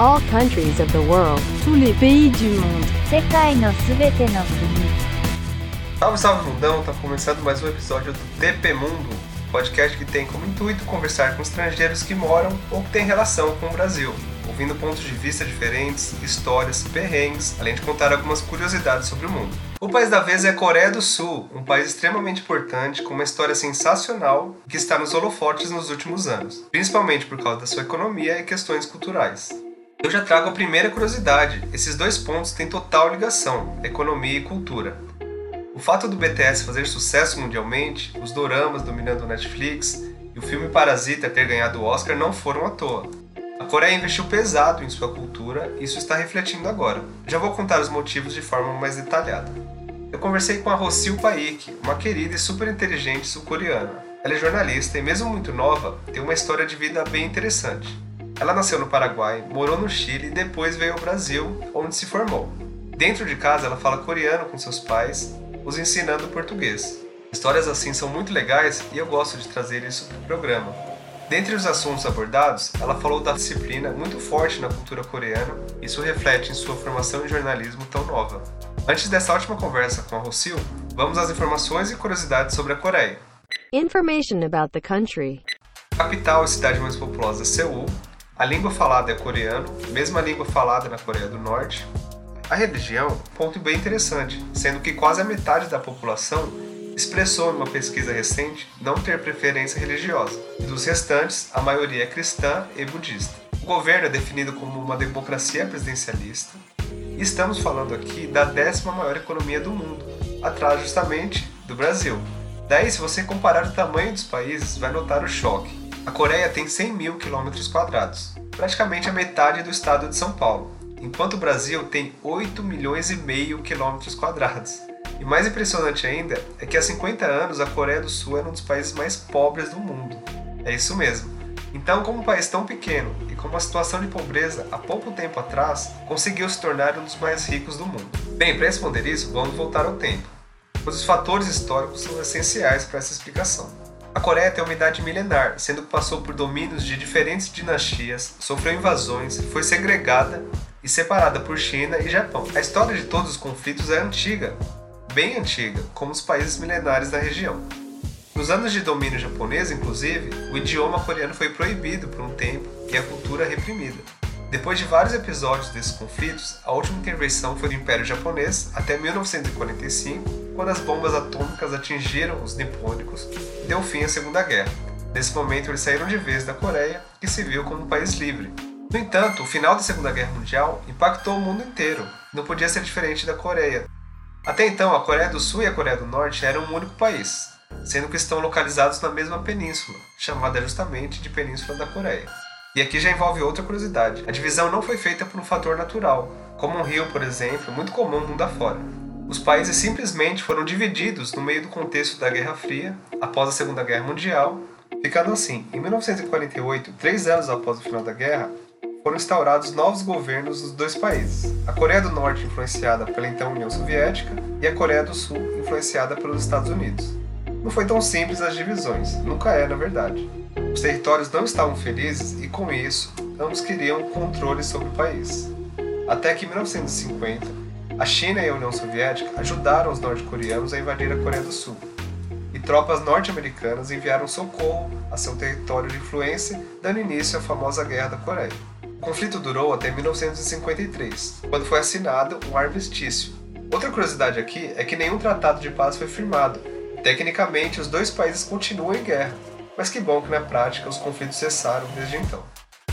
all countries of the world. Tous les pays du monde. 世界のすべての国 Salve, salve mundão! Tá começando mais um episódio do TP Mundo, podcast que tem como intuito conversar com estrangeiros que moram ou que têm relação com o Brasil, ouvindo pontos de vista diferentes, histórias, perrengues, além de contar algumas curiosidades sobre o mundo. O país da vez é a Coreia do Sul, um país extremamente importante com uma história sensacional que está nos holofotes nos últimos anos, principalmente por causa da sua economia e questões culturais. Eu já trago a primeira curiosidade: esses dois pontos têm total ligação, economia e cultura. O fato do BTS fazer sucesso mundialmente, os doramas dominando o Netflix e o filme Parasita ter ganhado o Oscar não foram à toa. A Coreia investiu pesado em sua cultura e isso está refletindo agora. Já vou contar os motivos de forma mais detalhada. Eu conversei com a Rosil Paik, uma querida e super inteligente sul-coreana. Ela é jornalista e, mesmo muito nova, tem uma história de vida bem interessante. Ela nasceu no Paraguai, morou no Chile e depois veio ao Brasil, onde se formou. Dentro de casa, ela fala coreano com seus pais os ensinando português. Histórias assim são muito legais e eu gosto de trazer isso para o programa. Dentre os assuntos abordados, ela falou da disciplina muito forte na cultura coreana, e isso reflete em sua formação em jornalismo tão nova. Antes dessa ótima conversa com a Rosil, vamos às informações e curiosidades sobre a Coreia. Information about the country. Capital e cidade mais populosa Seul. A língua falada é coreano, mesma língua falada na Coreia do Norte. A religião, ponto bem interessante, sendo que quase a metade da população expressou em uma pesquisa recente não ter preferência religiosa. Dos restantes, a maioria é cristã e budista. O governo é definido como uma democracia presidencialista. E estamos falando aqui da décima maior economia do mundo, atrás justamente do Brasil. Daí, se você comparar o tamanho dos países, vai notar o choque. A Coreia tem 100 mil quilômetros quadrados, praticamente a metade do estado de São Paulo enquanto o Brasil tem 8 milhões e meio quilômetros quadrados. E mais impressionante ainda é que há 50 anos a Coreia do Sul era um dos países mais pobres do mundo. É isso mesmo. Então, como um país tão pequeno e com uma situação de pobreza há pouco tempo atrás, conseguiu se tornar um dos mais ricos do mundo. Bem, para responder isso, vamos voltar ao tempo, pois os fatores históricos são essenciais para essa explicação. A Coreia tem uma idade milenar, sendo que passou por domínios de diferentes dinastias, sofreu invasões, foi segregada e separada por China e Japão. A história de todos os conflitos é antiga, bem antiga, como os países milenares da região. Nos anos de domínio japonês, inclusive, o idioma coreano foi proibido por um tempo e a cultura reprimida. Depois de vários episódios desses conflitos, a última intervenção foi do Império Japonês até 1945, quando as bombas atômicas atingiram os nipônicos e deu fim à Segunda Guerra. Nesse momento, eles saíram de vez da Coreia, que se viu como um país livre, no entanto, o final da Segunda Guerra Mundial impactou o mundo inteiro. Não podia ser diferente da Coreia. Até então, a Coreia do Sul e a Coreia do Norte eram um único país, sendo que estão localizados na mesma península, chamada justamente de Península da Coreia. E aqui já envolve outra curiosidade: a divisão não foi feita por um fator natural, como um rio, por exemplo, muito comum mundo afora. Os países simplesmente foram divididos no meio do contexto da Guerra Fria, após a Segunda Guerra Mundial, ficando assim, em 1948, três anos após o final da guerra, foram instaurados novos governos nos dois países. A Coreia do Norte, influenciada pela então União Soviética, e a Coreia do Sul, influenciada pelos Estados Unidos. Não foi tão simples as divisões, nunca é, na verdade. Os territórios não estavam felizes e, com isso, ambos queriam controle sobre o país. Até que em 1950, a China e a União Soviética ajudaram os norte-coreanos a invadir a Coreia do Sul, e tropas norte-americanas enviaram socorro a seu território de influência, dando início à famosa Guerra da Coreia. O conflito durou até 1953, quando foi assinado um armistício. Outra curiosidade aqui é que nenhum tratado de paz foi firmado. Tecnicamente, os dois países continuam em guerra, mas que bom que na prática os conflitos cessaram desde então.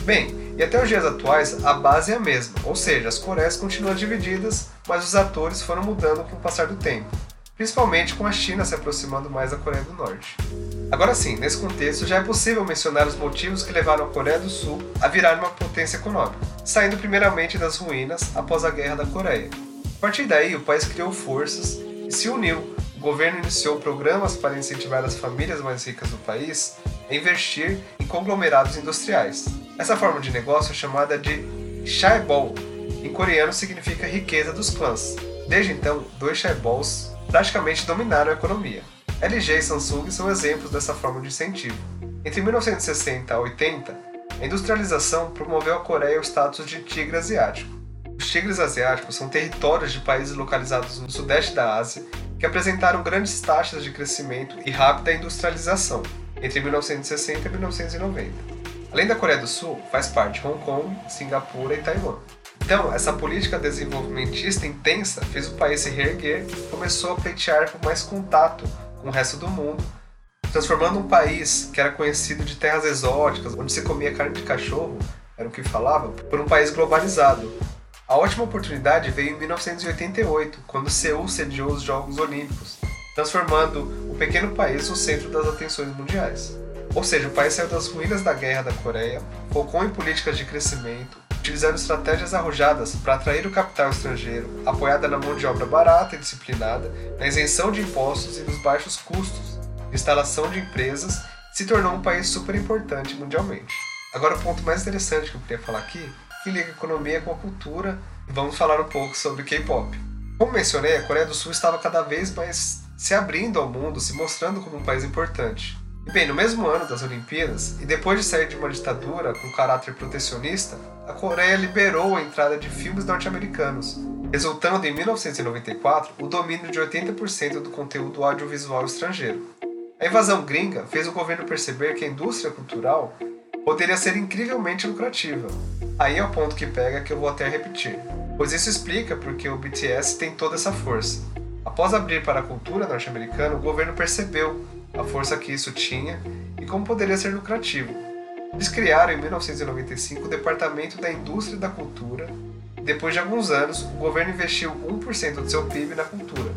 Bem, e até os dias atuais a base é a mesma, ou seja, as Coreias continuam divididas, mas os atores foram mudando com o passar do tempo, principalmente com a China se aproximando mais da Coreia do Norte. Agora sim, nesse contexto já é possível mencionar os motivos que levaram a Coreia do Sul a virar uma potência econômica, saindo primeiramente das ruínas após a Guerra da Coreia. A partir daí, o país criou forças e se uniu. O governo iniciou programas para incentivar as famílias mais ricas do país a investir em conglomerados industriais. Essa forma de negócio é chamada de chaebol. Em coreano significa riqueza dos clãs. Desde então, dois chaebols praticamente dominaram a economia. LG e Samsung são exemplos dessa forma de incentivo. Entre 1960 e 80, A industrialização promoveu a Coreia o status de tigre asiático. Os tigres asiáticos são territórios de países localizados no sudeste da Ásia que apresentaram grandes taxas de crescimento e rápida industrialização entre 1960 e 1990. Além da Coreia do Sul, faz parte Hong Kong, Singapura e Taiwan. Então, essa política desenvolvimentista intensa fez o país se reerguer e começou a pleitear por mais contato com o resto do mundo, transformando um país que era conhecido de terras exóticas, onde se comia carne de cachorro, era o que falava, por um país globalizado. A ótima oportunidade veio em 1988, quando Seul sediou os Jogos Olímpicos, transformando o pequeno país no centro das atenções mundiais. Ou seja, o país saiu das ruínas da Guerra da Coreia, focou em políticas de crescimento, utilizando estratégias arrojadas para atrair o capital estrangeiro, apoiada na mão de obra barata e disciplinada, na isenção de impostos e nos baixos custos de instalação de empresas, se tornou um país super importante mundialmente. Agora, o ponto mais interessante que eu queria falar aqui, que liga a economia com a cultura, vamos falar um pouco sobre K-pop. Como mencionei, a Coreia do Sul estava cada vez mais se abrindo ao mundo, se mostrando como um país importante. E bem, no mesmo ano das Olimpíadas, e depois de sair de uma ditadura com caráter protecionista, a Coreia liberou a entrada de filmes norte-americanos, resultando em 1994 o domínio de 80% do conteúdo audiovisual estrangeiro. A invasão gringa fez o governo perceber que a indústria cultural poderia ser incrivelmente lucrativa. Aí é o ponto que pega que eu vou até repetir, pois isso explica porque o BTS tem toda essa força. Após abrir para a cultura norte-americana, o governo percebeu a força que isso tinha e como poderia ser lucrativo. Eles criaram em 1995 o Departamento da Indústria da Cultura e depois de alguns anos o governo investiu 1% do seu PIB na cultura.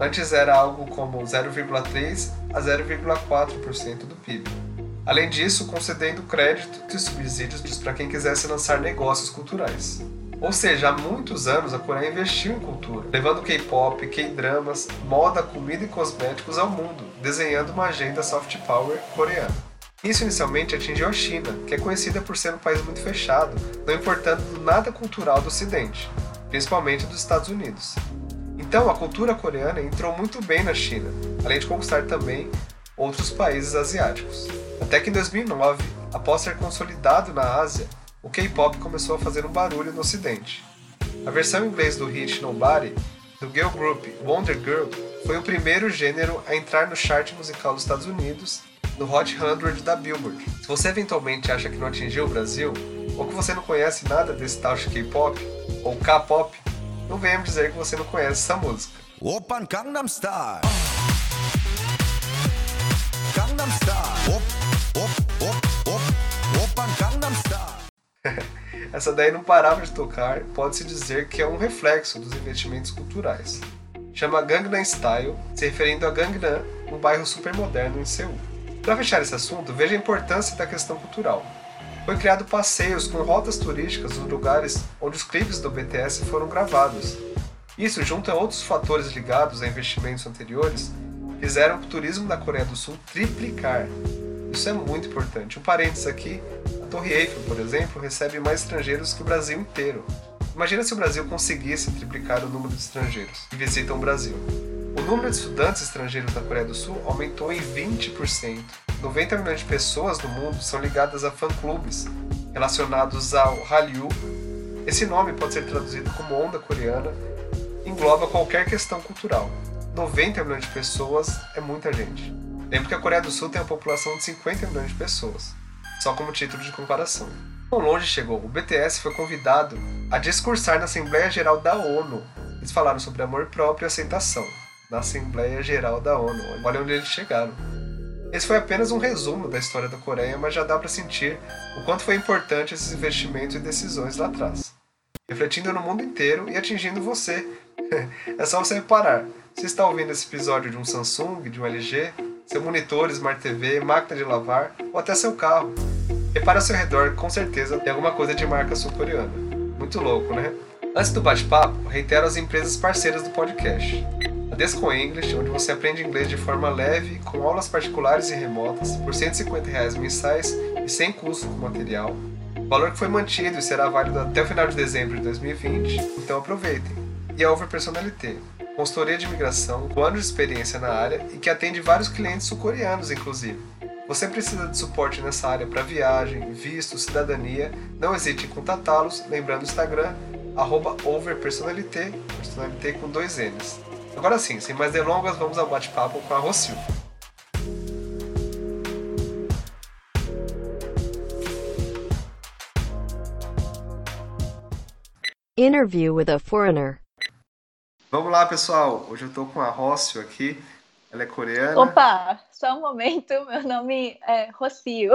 Antes era algo como 0,3 a 0,4% do PIB. Além disso, concedendo créditos e subsídios para quem quisesse lançar negócios culturais. Ou seja, há muitos anos a Coreia investiu em cultura, levando K-pop, K-dramas, moda, comida e cosméticos ao mundo, desenhando uma agenda soft power coreana. Isso inicialmente atingiu a China, que é conhecida por ser um país muito fechado, não importando nada cultural do Ocidente, principalmente dos Estados Unidos. Então a cultura coreana entrou muito bem na China, além de conquistar também outros países asiáticos. Até que em 2009, após ser consolidado na Ásia, o K-pop começou a fazer um barulho no ocidente. A versão em inglês do hit Nobody, do girl group Wonder Girl, foi o primeiro gênero a entrar no chart musical dos Estados Unidos, no Hot 100 da Billboard. Se você eventualmente acha que não atingiu o Brasil, ou que você não conhece nada desse tal de K-pop, ou K-pop, não venha me dizer que você não conhece essa música. Open Gangnam Style. Gangnam Style. Essa daí não parava de tocar, pode-se dizer que é um reflexo dos investimentos culturais. Chama Gangnam Style, se referindo a Gangnam, um bairro supermoderno em Seul. Para fechar esse assunto, veja a importância da questão cultural. Foi criado passeios com rotas turísticas nos lugares onde os clipes do BTS foram gravados. Isso, junto a outros fatores ligados a investimentos anteriores, fizeram o turismo da Coreia do Sul triplicar. Isso é muito importante. Um parênteses aqui, Torre Eiffel, por exemplo, recebe mais estrangeiros que o Brasil inteiro. Imagina se o Brasil conseguisse triplicar o número de estrangeiros que visitam o Brasil. O número de estudantes estrangeiros da Coreia do Sul aumentou em 20%. 90 milhões de pessoas no mundo são ligadas a fã-clubes relacionados ao Hallyu. Esse nome pode ser traduzido como onda coreana, engloba qualquer questão cultural. 90 milhões de pessoas é muita gente. Lembro que a Coreia do Sul tem uma população de 50 milhões de pessoas, só como título de comparação. Quão longe chegou? O BTS foi convidado a discursar na Assembleia Geral da ONU. Eles falaram sobre amor próprio e aceitação na Assembleia Geral da ONU. Olha onde eles chegaram. Esse foi apenas um resumo da história da Coreia, mas já dá para sentir o quanto foi importante esses investimentos e decisões lá atrás, refletindo no mundo inteiro e atingindo você. é só você reparar. Você está ouvindo esse episódio de um Samsung, de um LG, seu monitor, Smart TV, máquina de lavar ou até seu carro. Repare ao seu redor, com certeza tem alguma coisa de marca sul-coreana. Muito louco, né? Antes do bate-papo, reitero as empresas parceiras do podcast. A Desco English, onde você aprende inglês de forma leve, com aulas particulares e remotas, por 150 reais mensais e sem custo com material. Valor que foi mantido e será válido até o final de dezembro de 2020, então aproveitem. E a Over Personalité, consultoria de imigração com anos de experiência na área e que atende vários clientes sul-coreanos, inclusive. Você precisa de suporte nessa área para viagem, visto, cidadania? Não hesite em contatá-los, lembrando o Instagram, arroba overpersonalité, personalité com dois N's. Agora sim, sem mais delongas, vamos ao bate-papo com a Rocio. Interview with a foreigner. Vamos lá, pessoal. Hoje eu tô com a Rócio aqui. Ela é coreana. Opa, só um momento, meu nome é Rocio.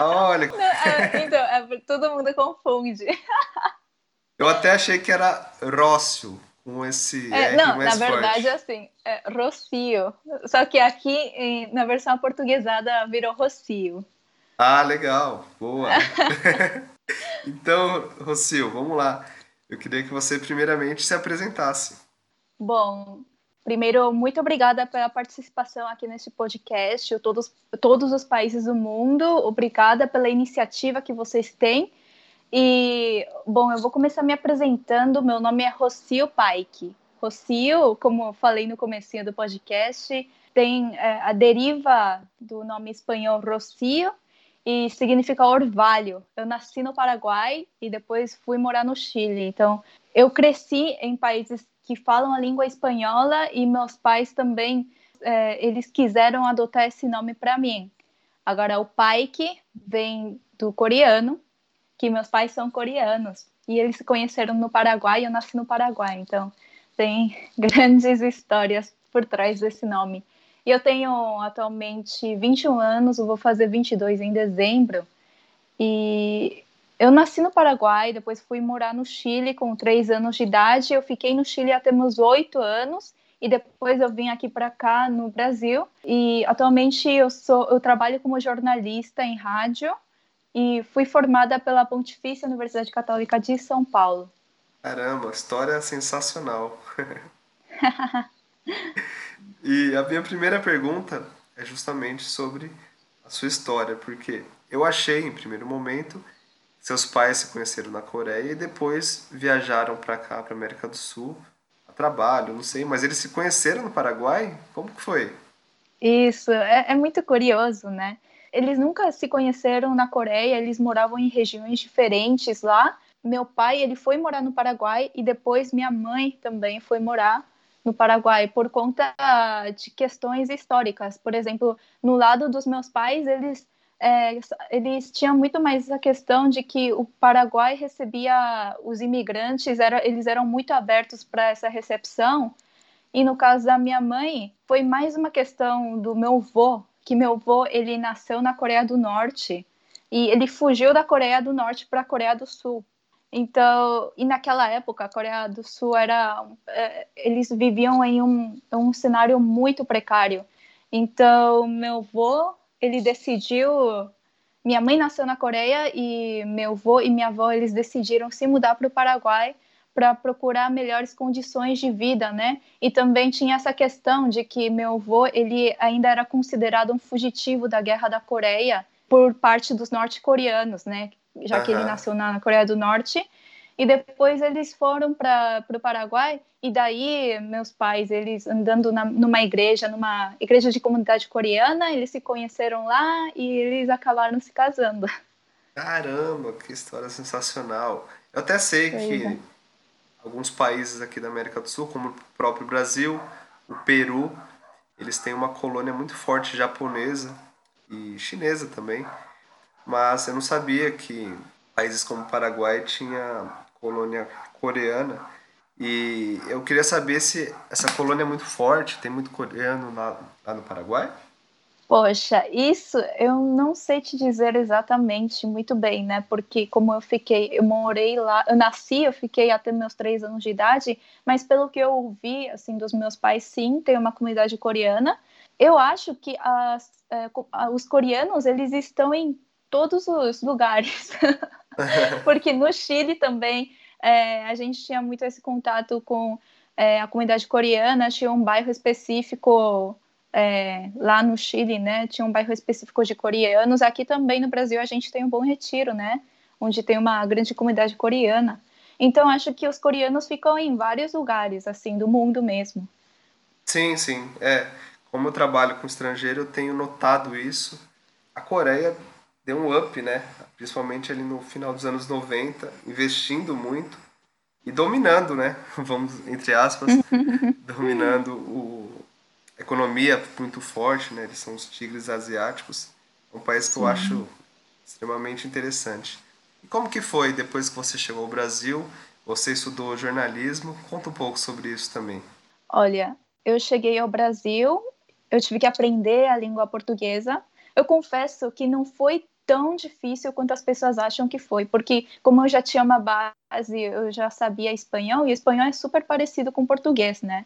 Olha, é, então, é, todo mundo confunde. eu até achei que era Rócio, com esse É, não, na verdade, forte. assim, é Rocio. Só que aqui, na versão portuguesada, virou Rocio. Ah, legal. Boa. então, Rocio, vamos lá. Eu queria que você primeiramente se apresentasse. Bom, primeiro, muito obrigada pela participação aqui nesse podcast, todos, todos os países do mundo, obrigada pela iniciativa que vocês têm. E, bom, eu vou começar me apresentando, meu nome é Rocio Paik. Rocio, como eu falei no comecinho do podcast, tem é, a deriva do nome espanhol Rocio e significa orvalho. Eu nasci no Paraguai e depois fui morar no Chile, então eu cresci em países que falam a língua espanhola e meus pais também eh, eles quiseram adotar esse nome para mim. Agora o Paik vem do coreano, que meus pais são coreanos e eles se conheceram no Paraguai eu nasci no Paraguai, então tem grandes histórias por trás desse nome. E eu tenho atualmente 21 anos, vou fazer 22 em dezembro. E eu nasci no Paraguai, depois fui morar no Chile com três anos de idade. Eu fiquei no Chile até meus oito anos e depois eu vim aqui para cá no Brasil. E atualmente eu sou, eu trabalho como jornalista em rádio e fui formada pela Pontifícia Universidade Católica de São Paulo. Caramba, história sensacional. e a minha primeira pergunta é justamente sobre a sua história, porque eu achei, em primeiro momento, seus pais se conheceram na Coreia e depois viajaram para cá, para América do Sul, a trabalho, não sei, mas eles se conheceram no Paraguai? Como que foi? Isso, é, é muito curioso, né? Eles nunca se conheceram na Coreia, eles moravam em regiões diferentes lá. Meu pai, ele foi morar no Paraguai e depois minha mãe também foi morar no Paraguai por conta de questões históricas. Por exemplo, no lado dos meus pais, eles é, eles tinham muito mais a questão de que o Paraguai recebia os imigrantes, era, eles eram muito abertos para essa recepção. E no caso da minha mãe, foi mais uma questão do meu avô, que meu avô ele nasceu na Coreia do Norte e ele fugiu da Coreia do Norte para a Coreia do Sul. Então, e naquela época, a Coreia do Sul era, é, eles viviam em um, um cenário muito precário. Então, meu avô ele decidiu. Minha mãe nasceu na Coreia e meu avô e minha avó eles decidiram se mudar para o Paraguai para procurar melhores condições de vida, né? E também tinha essa questão de que meu avô ele ainda era considerado um fugitivo da guerra da Coreia por parte dos norte-coreanos, né? Já que ele nasceu na Coreia do Norte. E depois eles foram para o Paraguai e daí meus pais, eles andando na, numa igreja, numa igreja de comunidade coreana, eles se conheceram lá e eles acabaram se casando. Caramba, que história sensacional. Eu até sei Pois que é. alguns países aqui da América do Sul, como o próprio Brasil, o Peru, eles têm uma colônia muito forte japonesa e chinesa também. Mas eu não sabia que países como o Paraguai tinha colônia coreana. E eu queria saber se essa colônia é muito forte, tem muito coreano lá, lá no Paraguai? Poxa, isso eu não sei te dizer exatamente muito bem, né? Porque como eu fiquei, eu morei lá, eu nasci, eu fiquei até meus três anos de idade, mas pelo que eu ouvi, assim, dos meus pais, sim, tem uma comunidade coreana. Eu acho que as, é, co- a- os coreanos, eles estão em todos os lugares. Porque no Chile também é, a gente tinha muito esse contato com é, a comunidade coreana, tinha um bairro específico é, lá no Chile, né? Tinha um bairro específico de coreanos. Aqui também no Brasil a gente tem um Bom Retiro, né? Onde tem uma grande comunidade coreana. Então acho que os coreanos ficam em vários lugares, assim, do mundo mesmo. Sim, sim. É, como eu trabalho com estrangeiro, eu tenho notado isso. a Coreia deu um up, né? Principalmente ali no final dos anos 90, investindo muito e dominando, né? Vamos, entre aspas, dominando o, a economia muito forte, né? Eles são os tigres asiáticos. É um país que Sim. eu acho extremamente interessante. E como que foi depois que você chegou ao Brasil? Você estudou jornalismo? Conta um pouco sobre isso também. Olha, eu cheguei ao Brasil, eu tive que aprender a língua portuguesa. Eu confesso que não foi tão difícil quanto as pessoas acham que foi, porque como eu já tinha uma base, eu já sabia espanhol, e espanhol é super parecido com português, né?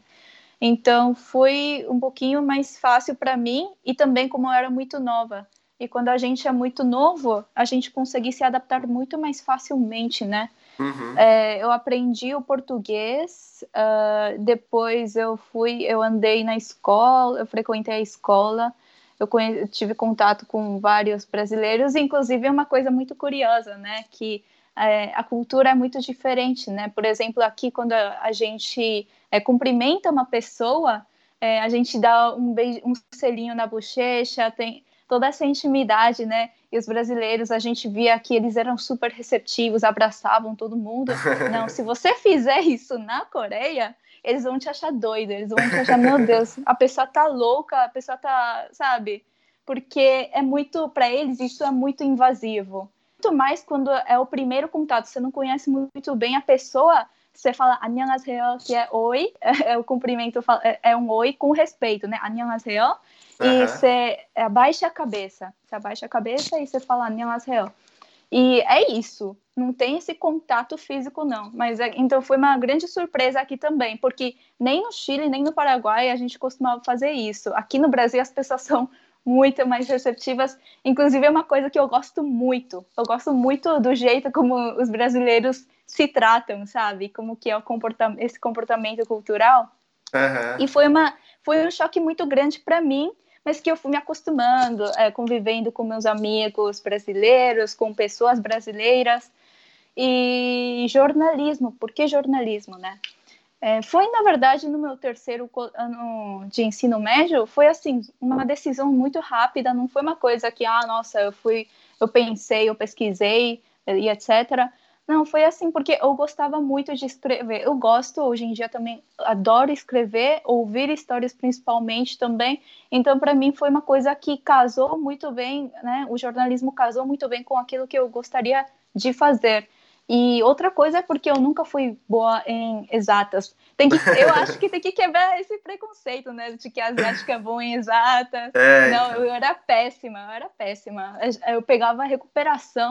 Então foi um pouquinho mais fácil para mim e também como eu era muito nova. E quando a gente é muito novo, a gente consegue se adaptar muito mais facilmente, né? Uhum. É, eu aprendi o português, uh, depois eu fui, eu andei na escola, eu frequentei a escola, eu, eu tive contato com vários brasileiros, inclusive é uma coisa muito curiosa, né? Que é, a cultura é muito diferente, né? Por exemplo, aqui quando a, a gente é, cumprimenta uma pessoa, é, a gente dá um, beijo, um selinho na bochecha, tem toda essa intimidade, né? E os brasileiros, a gente via que eles eram super receptivos, abraçavam todo mundo. Não, se você fizer isso na Coreia, eles vão te achar doido, eles vão te achar, meu Deus, a pessoa tá louca, a pessoa tá, sabe? Porque é muito, para eles, isso é muito invasivo. Muito mais quando é o primeiro contato, você não conhece muito bem a pessoa, você fala anhang real que é oi, é o cumprimento, é, é um oi com respeito, né? Anhang real uhum. e você abaixa a cabeça, você abaixa a cabeça e você fala anhang real e é isso. Não tem esse contato físico, não. Mas é, então foi uma grande surpresa aqui também, porque nem no Chile, nem no Paraguai a gente costumava fazer isso. Aqui no Brasil as pessoas são muito mais receptivas. Inclusive é uma coisa que eu gosto muito. Eu gosto muito do jeito como os brasileiros se tratam, sabe? Como que é o comportamento, esse comportamento cultural. Uhum. E foi uma foi um choque muito grande para mim mas que eu fui me acostumando, é, convivendo com meus amigos brasileiros, com pessoas brasileiras. E jornalismo, por que jornalismo, né? É, foi, na verdade, no meu terceiro ano de ensino médio, foi assim, uma decisão muito rápida, não foi uma coisa que, ah, nossa, eu fui, eu pensei, eu pesquisei e etc. Não, foi assim, porque eu gostava muito de escrever. Eu gosto, hoje em dia também adoro escrever, ouvir histórias principalmente também. Então, para mim, foi uma coisa que casou muito bem, né? O jornalismo casou muito bem com aquilo que eu gostaria de fazer. E outra coisa é porque eu nunca fui boa em exatas. Tem que, eu acho que tem que quebrar esse preconceito, né? De que a asiática é boa em exatas. É, Não, então. eu era péssima, eu era péssima. Eu pegava recuperação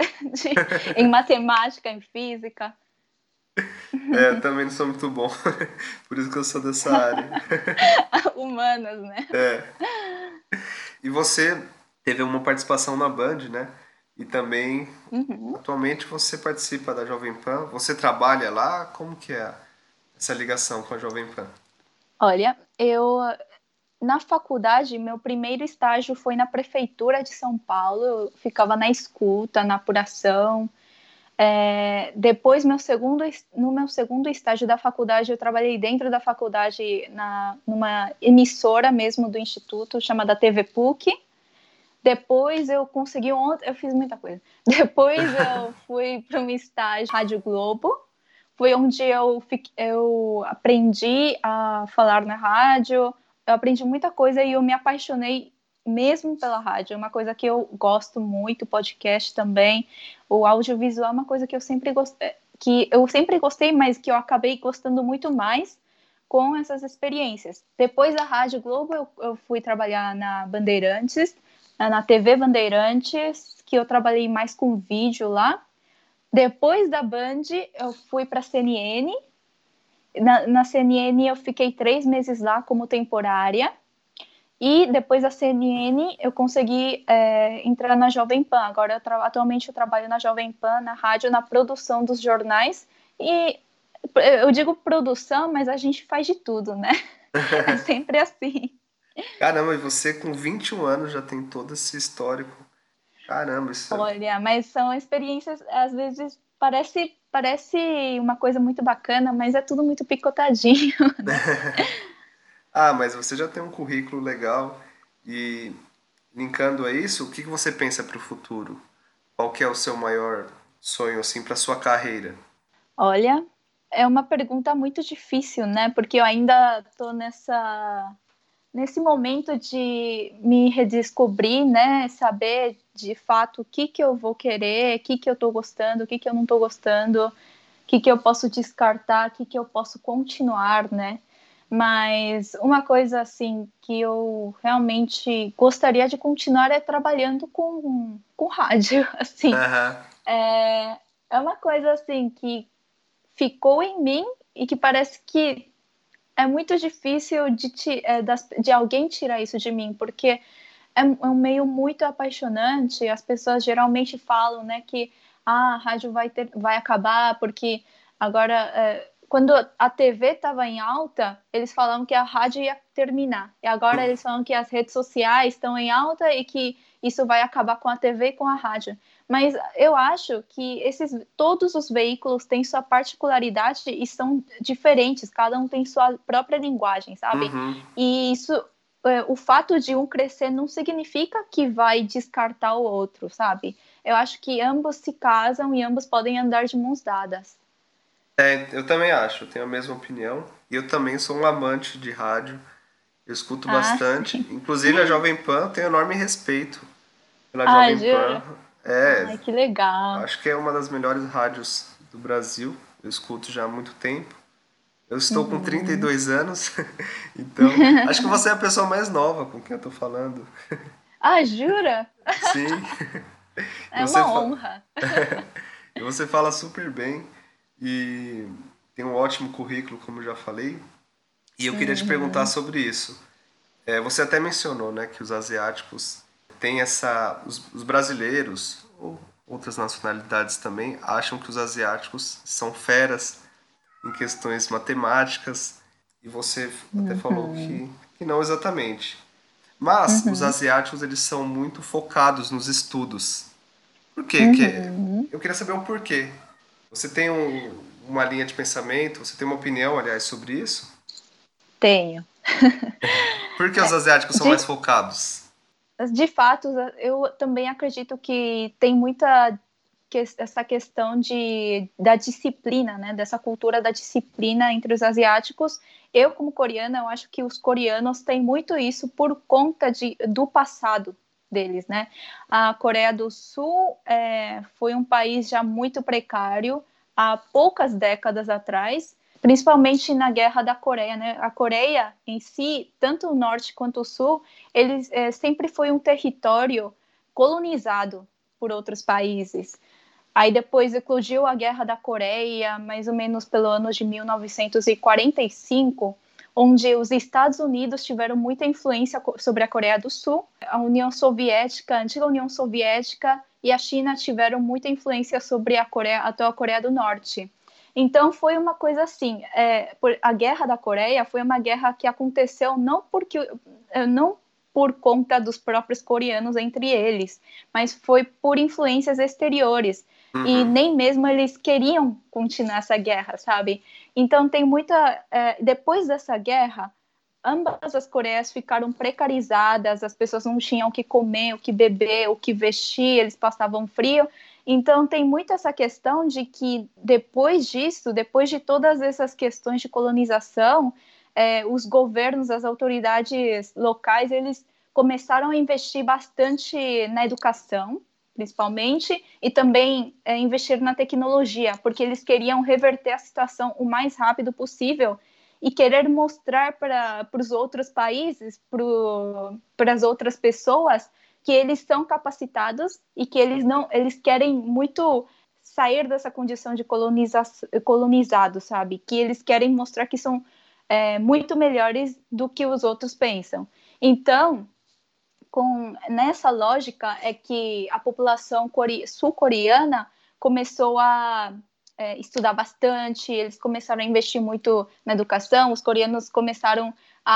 de, em matemática, em física. É, eu também não sou muito bom. Por isso que eu sou dessa área. Humanas, né? É. E você teve uma participação na Band, né? E também, uhum. atualmente, você participa da Jovem Pan. Você trabalha lá? Como que é essa ligação com a Jovem Pan? Olha, eu na faculdade, meu primeiro estágio foi na prefeitura de São Paulo. Eu ficava na escuta, na apuração. É, depois, meu segundo, no meu segundo estágio da faculdade, eu trabalhei dentro da faculdade na, numa emissora mesmo do instituto chamada TV PUC. Depois eu consegui ontem, eu fiz muita coisa. Depois eu fui para um estágio Rádio Globo. Foi onde eu, eu aprendi a falar na rádio, eu aprendi muita coisa e eu me apaixonei mesmo pela rádio. É uma coisa que eu gosto muito, podcast também. O audiovisual é uma coisa que eu sempre gostei, que eu sempre gostei, mas que eu acabei gostando muito mais com essas experiências. Depois da Rádio Globo, eu, eu fui trabalhar na Bandeirantes, na TV Bandeirantes, que eu trabalhei mais com vídeo lá. Depois da Band, eu fui para a CNN, na, na CNN eu fiquei três meses lá como temporária. E depois da CNN eu consegui é, entrar na Jovem Pan. Agora, eu atualmente eu trabalho na Jovem Pan, na rádio, na produção dos jornais. E eu digo produção, mas a gente faz de tudo, né? é sempre assim. Caramba, e você com 21 anos já tem todo esse histórico. Caramba, isso. É Olha, mas são experiências, às vezes parece parece uma coisa muito bacana, mas é tudo muito picotadinho. Ah, mas você já tem um currículo legal e linkando a isso, o que que você pensa para o futuro? Qual que é o seu maior sonho assim para sua carreira? Olha, é uma pergunta muito difícil, né? Porque eu ainda tô nessa nesse momento de me redescobrir, né? Saber de fato o que que eu vou querer, o que que eu tô gostando, o que que eu não tô gostando, o que que eu posso descartar, o que que eu posso continuar, né? Mas uma coisa assim que eu realmente gostaria de continuar é trabalhando com, com rádio, assim. Aham. É, é uma coisa assim que ficou em mim e que parece que é muito difícil de, ti- é, de alguém tirar isso de mim, porque é, um é um meio muito apaixonante. As pessoas geralmente falam, né, que ah, a rádio vai ter, vai acabar porque agora é, quando a TV estava em alta, eles falavam que a rádio ia terminar. E agora eles falam que as redes sociais estão em alta e que isso vai acabar com a TV e com a rádio. Mas eu acho que esses todos os veículos têm sua particularidade e são diferentes, cada um tem sua própria linguagem, sabe? Uhum. E isso, é, o fato de um crescer não significa que vai descartar o outro, sabe? Eu acho que ambos se casam e ambos podem andar de mãos dadas. É, eu também acho, eu tenho a mesma opinião. E eu também sou um amante de rádio. Eu escuto Ah, bastante. Inclusive a Jovem Pan eu tenho enorme respeito pela Ah, Jovem? Pan. É, Ai, que legal. acho que é uma das melhores rádios do Brasil. Eu escuto já há muito tempo. Eu estou Uhum. com 32 anos, então acho que você é a pessoa mais nova com quem eu tô falando. Ah, jura? Sim. É uma fa- honra. E você fala super bem e tem um ótimo currículo, como já falei. E eu queria te perguntar sobre isso. É, você até mencionou, né, que os asiáticos têm essa, os, os brasileiros ou outras nacionalidades também acham que os asiáticos são feras em questões matemáticas e você até falou que, que não exatamente. Mas os asiáticos eles são muito focados nos estudos. Por quê? Que, eu queria saber o porquê. Você tem um- uma linha de pensamento, você tem uma opinião, aliás, sobre isso? Tenho. Por que os asiáticos são de- mais focados? De fato, eu também acredito que tem muita que- essa questão de, da disciplina, né? Dessa cultura da disciplina entre os asiáticos. Eu, como coreana, eu acho que os coreanos têm muito isso por conta de, do passado deles, né? A Coreia do Sul é, foi um país já muito precário há poucas décadas atrás, principalmente na Guerra da Coreia, né? A Coreia em si, tanto o norte quanto o sul, ele é, sempre foi um território colonizado por outros países. Aí depois eclodiu a Guerra da Coreia, mais ou menos pelo ano de 1945, onde os Estados Unidos tiveram muita influência sobre a Coreia do Sul, a União Soviética, a antiga União Soviética e a China tiveram muita influência sobre a Coreia, a atual Coreia do Norte. Então foi uma coisa assim, é, por- a Guerra da Coreia foi uma guerra que aconteceu não porque eh, não por conta dos próprios coreanos entre eles, mas foi por influências exteriores. E Uhum. nem mesmo eles queriam continuar essa guerra, sabe? Então tem muita. eh, depois dessa guerra, ambas as Coreias ficaram precarizadas, as pessoas não tinham o que comer, o que beber, o que vestir, eles passavam frio. Então tem muito essa questão de que depois disso, depois de todas essas questões de colonização, eh, os governos, as autoridades locais, eles começaram a investir bastante na educação, principalmente, e também eh, investir na tecnologia, porque eles queriam reverter a situação o mais rápido possível e querer mostrar para os outros países, para as outras pessoas, que eles são capacitados e que eles não, eles querem muito sair dessa condição de coloniza colonizado, sabe? Que eles querem mostrar que são é, muito melhores do que os outros pensam. Então, com nessa lógica é que a população sul-coreana começou a é, estudar bastante, eles começaram a investir muito na educação, os coreanos começaram a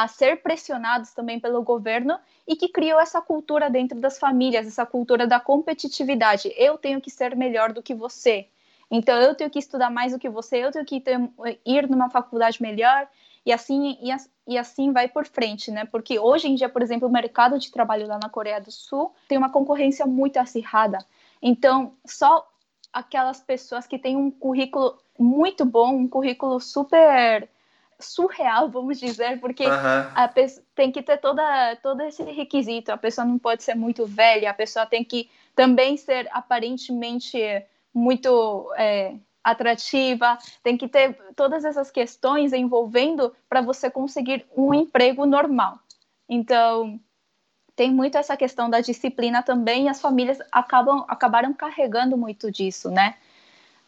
ser pressionados também pelo governo e que criou essa cultura dentro das famílias, essa cultura da competitividade. Eu tenho que ser melhor do que você. Então eu tenho que estudar mais do que você, eu tenho que ter, ir numa faculdade melhor. E assim, e, e assim vai por frente, né? Porque hoje em dia, por exemplo, o mercado de trabalho lá na Coreia do Sul tem uma concorrência muito acirrada. Então, só aquelas pessoas que têm um currículo muito bom, um currículo super surreal, vamos dizer, porque Aham. a pessoa tem que ter toda, todo esse requisito. A pessoa não pode ser muito velha, a pessoa tem que também ser aparentemente muito é, atrativa, tem que ter todas essas questões envolvendo para você conseguir um emprego normal. Então, tem muito essa questão da disciplina também, e as famílias acabam acabaram carregando muito disso, né?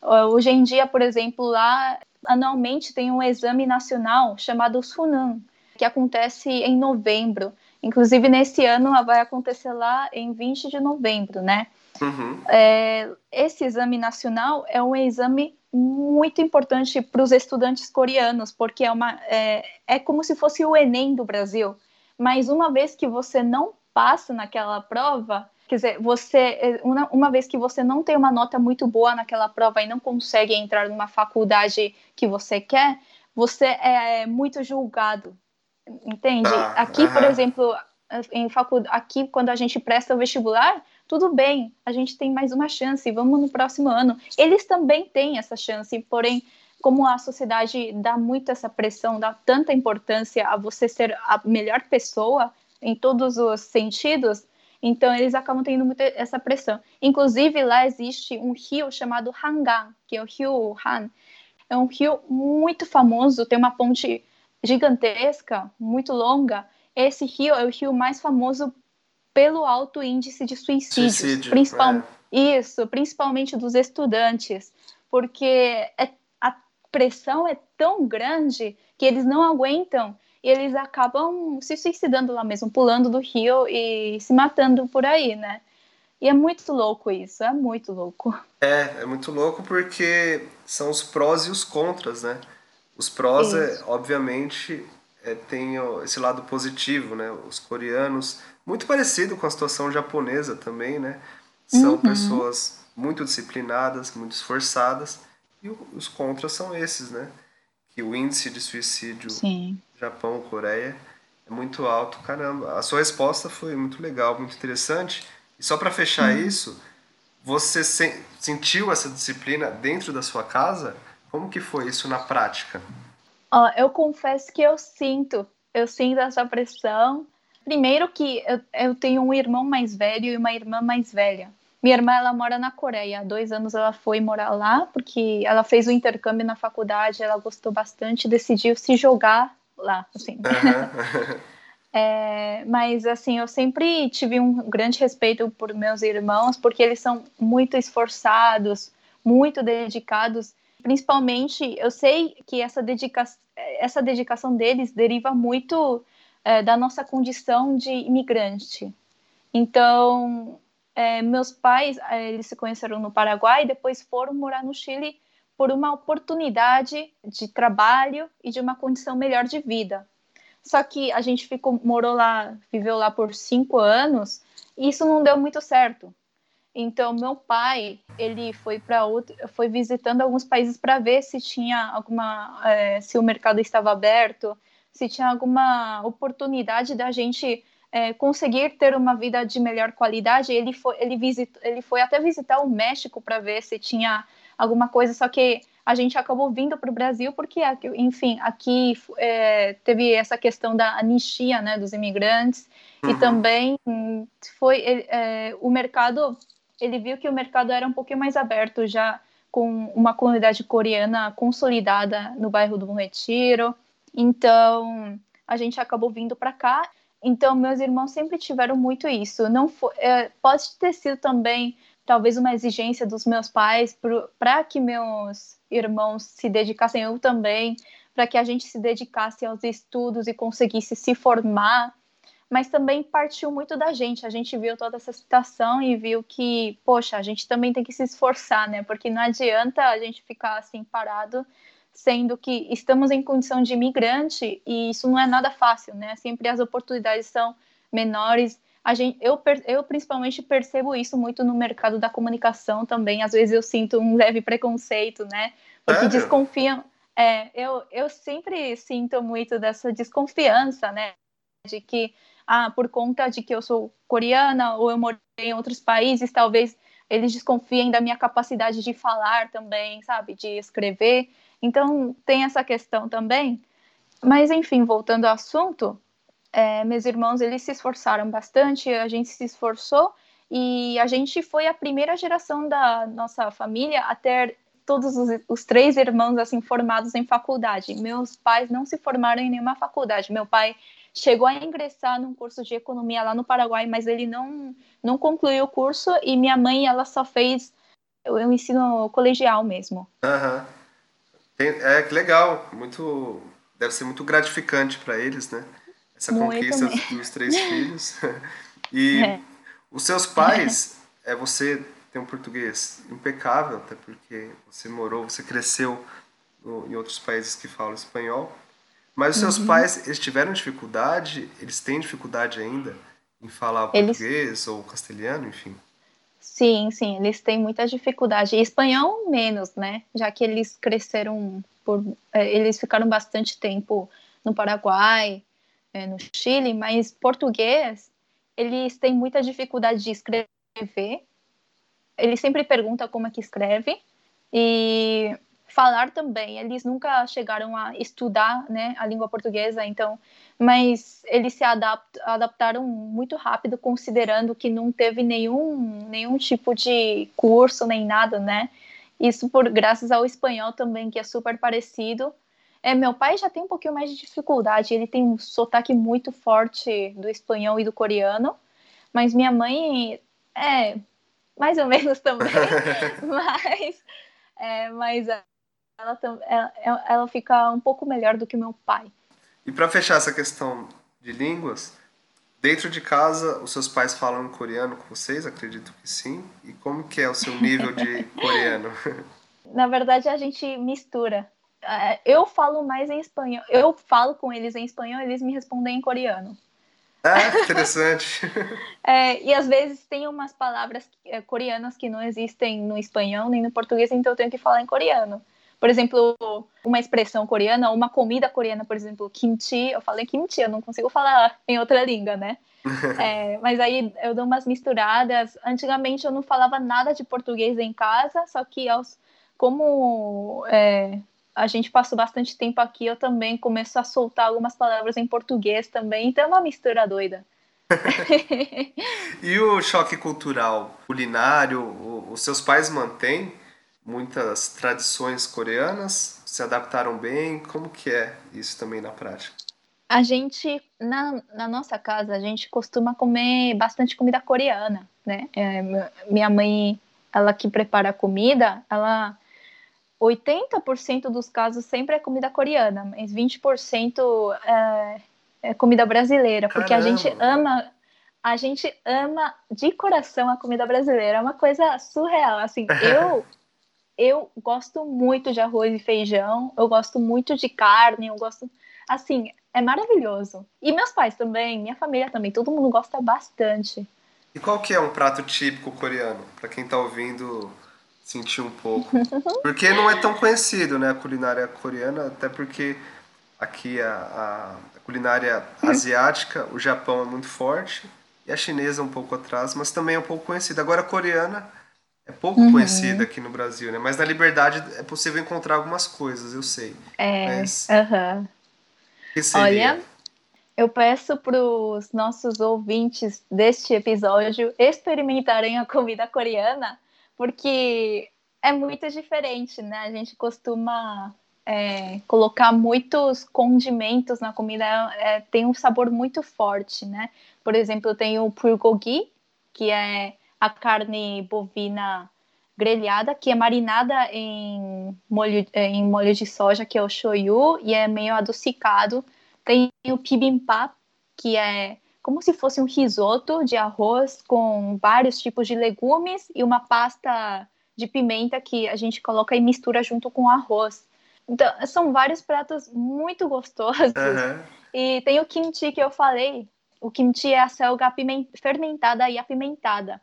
Hoje em dia, por exemplo, lá anualmente tem um exame nacional chamado Sunan, que acontece em novembro. Inclusive, nesse ano vai acontecer lá em 20 de novembro, né? Uhum. É, esse exame nacional é um exame muito importante para os estudantes coreanos, porque é, uma, é, é como se fosse o Enem do Brasil. Mas uma vez que você não passa naquela prova, quer dizer, você uma, uma vez que você não tem uma nota muito boa naquela prova e não consegue entrar numa faculdade que você quer, você é muito julgado, entende? Tá, Aqui, por exemplo, em faculdade, aqui quando a gente presta o vestibular, tudo bem, a gente tem mais uma chance, vamos no próximo ano. Eles também têm essa chance, porém, como a sociedade dá muito essa pressão, dá tanta importância a você ser a melhor pessoa em todos os sentidos, então eles acabam tendo muito essa pressão. Inclusive, lá existe um rio chamado Hangang, que é o rio Han. É um rio muito famoso, tem uma ponte gigantesca, muito longa. Esse rio é o rio mais famoso pelo alto índice de suicídios, Suicídio, principal, é. isso, principalmente dos estudantes, porque é, a pressão é tão grande que eles não aguentam e eles acabam se suicidando lá mesmo, pulando do rio e se matando por aí, né? E é muito louco isso, é muito louco. É, é muito louco porque são os prós e os contras, né? Os prós, é, obviamente, é, tem esse lado positivo, né? Os coreanos, muito parecido com a situação japonesa também, né? São Uhum. pessoas muito disciplinadas, muito esforçadas, e os contras são esses, né? Que o índice de suicídio Sim. Japão, Coreia, é muito alto. Caramba, a sua resposta foi muito legal, muito interessante. E só para fechar isso, você se- sentiu essa disciplina dentro da sua casa? Como que foi isso na prática? Ó, eu confesso que eu sinto, eu sinto essa pressão. Primeiro que eu, eu tenho um irmão mais velho e uma irmã mais velha. Minha irmã, ela mora na Coreia. Há dois anos ela foi morar lá, porque ela fez o intercâmbio na faculdade, ela gostou bastante, decidiu se jogar lá, assim. Aham. É, mas assim, eu sempre tive um grande respeito por meus irmãos, porque eles são muito esforçados, muito dedicados. Principalmente, eu sei que essa, dedica essa dedicação deles deriva muito é, da nossa condição de imigrante. Então, é, meus pais, é, eles se conheceram no Paraguai e depois foram morar no Chile por uma oportunidade de trabalho e de uma condição melhor de vida. Só que a gente ficou, morou lá, viveu lá por cinco anos e isso não deu muito certo. Então, meu pai, ele foi para outro, foi visitando alguns países para ver se tinha alguma, é, se o mercado estava aberto, se tinha alguma oportunidade da gente é, conseguir ter uma vida de melhor qualidade. Ele foi, ele visitou, ele foi até visitar o México para ver se tinha alguma coisa, só que a gente acabou vindo para o Brasil porque, enfim, aqui é, teve essa questão da anistia, né, dos imigrantes Uhum. e também foi é, o mercado, ele viu que o mercado era um pouquinho mais aberto já com uma comunidade coreana consolidada no bairro do Bom Retiro, então a gente acabou vindo para cá. Então meus irmãos sempre tiveram muito isso. Não foi, é, pode ter sido também talvez uma exigência dos meus pais para que meus irmãos se dedicassem, eu também, para que a gente se dedicasse aos estudos e conseguisse se formar, mas também partiu muito da gente. A gente viu toda essa situação e viu que, poxa, a gente também tem que se esforçar, né? Porque não adianta a gente ficar assim parado, sendo que estamos em condição de imigrante e isso não é nada fácil, né? Sempre as oportunidades são menores a gente, eu, eu principalmente percebo isso muito no mercado da comunicação também. Às vezes eu sinto um leve preconceito, né? Porque Sério? desconfiam. É, eu, eu sempre sinto muito dessa desconfiança, né? De que, ah, por conta de que eu sou coreana ou eu morei em outros países, talvez eles desconfiem da minha capacidade de falar também, sabe? De escrever. Então, tem essa questão também. Mas, enfim, voltando ao assunto, é, meus irmãos, eles se esforçaram bastante, a gente se esforçou e a gente foi a primeira geração da nossa família a ter todos os, os, três irmãos assim formados em faculdade. Meus pais não se formaram em nenhuma faculdade. Meu pai chegou a ingressar num curso de economia lá no Paraguai, mas ele não não concluiu o curso e minha mãe ela só fez o ensino colegial mesmo. Uhum. é que legal, muito deve ser muito gratificante para eles, né? Essa muito conquista mesmo. dos três filhos. e é. os seus pais, é você tem um português impecável, até porque você morou, você cresceu no, em outros países que falam espanhol. Mas os seus uhum. pais, eles tiveram dificuldade, eles têm dificuldade ainda em falar eles... português ou castelhano, enfim? Sim, sim, eles têm muita dificuldade. E espanhol menos, né? Já que eles cresceram por, é, eles ficaram bastante tempo no Paraguai, é, no Chile, mas português eles têm muita dificuldade de escrever ele sempre pergunta como é que escreve e falar também. Eles nunca chegaram a estudar, né, a língua portuguesa, então, mas eles se adapt, adaptaram muito rápido, considerando que não teve nenhum nenhum tipo de curso nem nada, né? Isso por graças ao espanhol também, que é super parecido. É, meu pai já tem um pouquinho mais de dificuldade, ele tem um sotaque muito forte do espanhol e do coreano, mas minha mãe é mais ou menos também, mas, é, mas ela, ela, ela fica um pouco melhor do que meu pai. E para fechar essa questão de línguas, dentro de casa os seus pais falam coreano com vocês? Acredito que sim. E como que é o seu nível de coreano? Na verdade a gente mistura. É, eu falo mais em espanhol. Eu falo com eles em espanhol, eles me respondem em coreano. Ah, interessante. é, e às vezes tem umas palavras é, coreanas que não existem no espanhol nem no português, então eu tenho que falar em coreano. Por exemplo, uma expressão coreana, uma comida coreana, por exemplo, kimchi, eu falo em kimchi, eu não consigo falar em outra língua, né? É, mas aí eu dou umas misturadas. Antigamente eu não falava nada de português em casa, só que aos, como é, a gente passou bastante tempo aqui, eu também começo a soltar algumas palavras em português também, então é uma mistura doida. e o choque cultural culinário, os seus pais mantêm muitas tradições coreanas? Se adaptaram bem? Como que é isso também na prática? A gente, na, na nossa casa, a gente costuma comer bastante comida coreana, né? É, minha mãe, ela que prepara a comida, ela 80% dos casos sempre é comida coreana, mas 20% é, é comida brasileira, porque Caramba. a gente ama a gente ama de coração a comida brasileira, é uma coisa surreal, assim, eu eu gosto muito de arroz e feijão, eu gosto muito de carne, eu gosto assim, é maravilhoso. E meus pais também, minha família também, todo mundo gosta bastante. E qual que é um prato típico coreano? Para quem está ouvindo sentir um pouco. Porque não é tão conhecido, né, a culinária coreana, até porque aqui a, a culinária asiática, o Japão é muito forte e a chinesa um pouco atrás, mas também é um pouco conhecida. Agora a coreana é pouco uhum. conhecida aqui no Brasil, né? Mas na Liberdade é possível encontrar algumas coisas, eu sei. É, mas... uhum. Olha, eu peço para os nossos ouvintes deste episódio experimentarem a comida coreana porque é muito diferente, né? A gente costuma é, colocar muitos condimentos na comida, é, tem um sabor muito forte, né? Por exemplo, tem o bulgogi, que é a carne bovina grelhada, que é marinada em molho, em molho de soja, que é o shoyu, e é meio adocicado. Tem o bibimbap, que é como se fosse um risoto de arroz com vários tipos de legumes e uma pasta de pimenta que a gente coloca e mistura junto com arroz. Então, são vários pratos muito gostosos. Uhum. E tem o kimchi que eu falei. O kimchi é a selga fermentada e apimentada.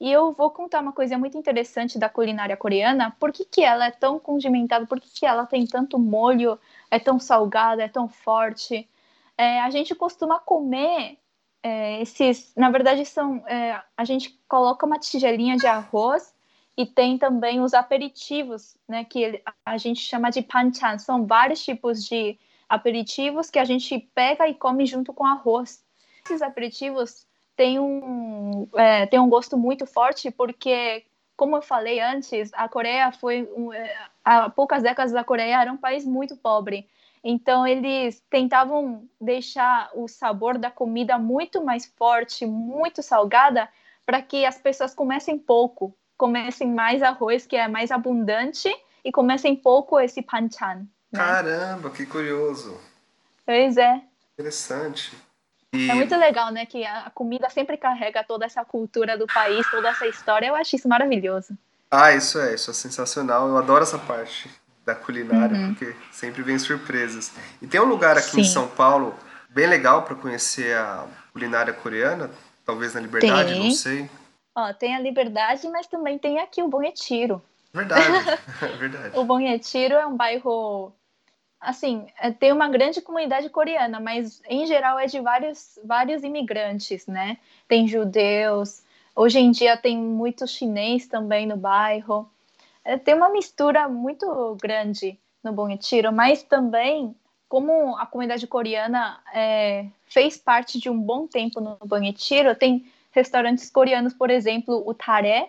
E eu vou contar uma coisa muito interessante da culinária coreana. Por que, que ela é tão condimentada? Por que, que ela tem tanto molho? É tão salgada? É tão forte? É, a gente costuma comer é, esses. Na verdade, são. É, a gente coloca uma tigelinha de arroz e tem também os aperitivos, né? Que ele, a gente chama de panchan. São vários tipos de aperitivos que a gente pega e come junto com arroz. Esses aperitivos têm um, é, têm um gosto muito forte porque, como eu falei antes, a Coreia foi é, há poucas décadas a Coreia era um país muito pobre. Então eles tentavam deixar o sabor da comida muito mais forte, muito salgada, para que as pessoas comessem pouco, comessem mais arroz, que é mais abundante, e comessem pouco esse panchan. Né? Caramba, que curioso. Pois é. Interessante. E... É muito legal, né? Que a comida sempre carrega toda essa cultura do país, toda essa história. Eu acho isso maravilhoso. Ah, isso é, isso é sensacional. Eu adoro essa parte da culinária, uhum. porque sempre vem surpresas. E tem um lugar aqui Sim. em São Paulo bem legal para conhecer a culinária coreana, talvez na Liberdade, tem. não sei. Ó, tem a Liberdade, mas também tem aqui o Bom Retiro. Verdade, verdade. o Bom Retiro é um bairro assim, é, tem uma grande comunidade coreana, mas em geral é de vários, vários imigrantes, né? Tem judeus, hoje em dia tem muito chinês também no bairro. É, tem uma mistura muito grande no Bom Retiro, mas também, como a comunidade coreana é, fez parte de um bom tempo no Bom Retiro, tem restaurantes coreanos, por exemplo, o Tare,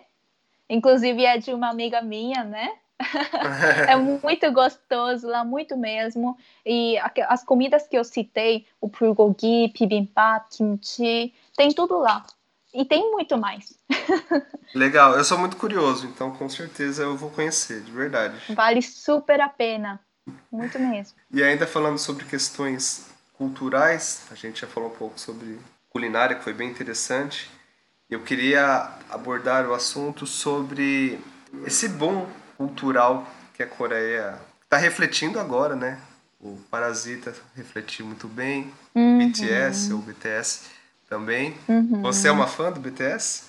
inclusive é de uma amiga minha, né? é muito gostoso lá, muito mesmo. E as comidas que eu citei, o bulgogi, bibimbap, kimchi, tem tudo lá. E tem muito mais. Legal, eu sou muito curioso, então com certeza eu vou conhecer, de verdade. Vale super a pena, muito mesmo. E ainda falando sobre questões culturais, a gente já falou um pouco sobre culinária, que foi bem interessante. Eu queria abordar o assunto sobre esse bom cultural que a Coreia está refletindo agora, né? O Parasita refletiu muito bem, uhum. BTS ou BTS também. Uhum. Você é uma fã do BTS?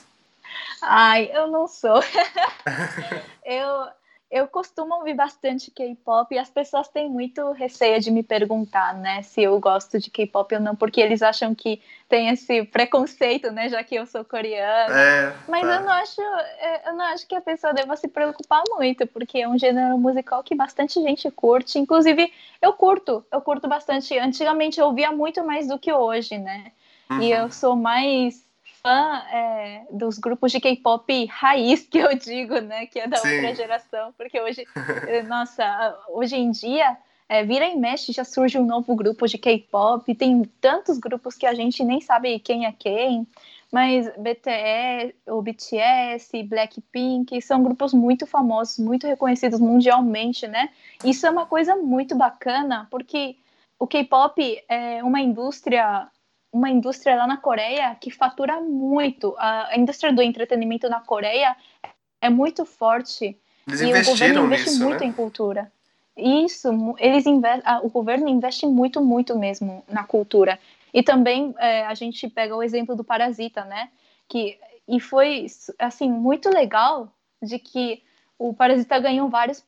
Ai, eu não sou. eu, eu costumo ouvir bastante K-pop e as pessoas têm muito receio de me perguntar, né, se eu gosto de K-pop ou não, porque eles acham que tem esse preconceito, né, já que eu sou coreana. É, Mas tá. eu não acho, é, eu não acho que a pessoa deva se preocupar muito, porque é um gênero musical que bastante gente curte. Inclusive, eu curto, eu curto bastante. Antigamente eu ouvia muito mais do que hoje, né? Uhum. E eu sou mais fã é, dos grupos de K-pop raiz, que eu digo, né? Que é da Sim. outra geração, porque hoje, eh, nossa, hoje em dia, é, vira e mexe, já surge um novo grupo de K-pop, tem tantos grupos que a gente nem sabe quem é quem, mas BTS, o BTS, Blackpink, são grupos muito famosos, muito reconhecidos mundialmente, né? Isso é uma coisa muito bacana, porque o K-pop é uma indústria uma indústria lá na Coreia que fatura muito. A, indústria do entretenimento na Coreia é muito forte. Eles e o governo investe nisso, muito né? em cultura. Isso, eles o governo investe muito, muito mesmo na cultura. E também é, a gente pega o exemplo do Parasita, né? Que, e foi, assim, muito legal de que o Parasita ganhou vários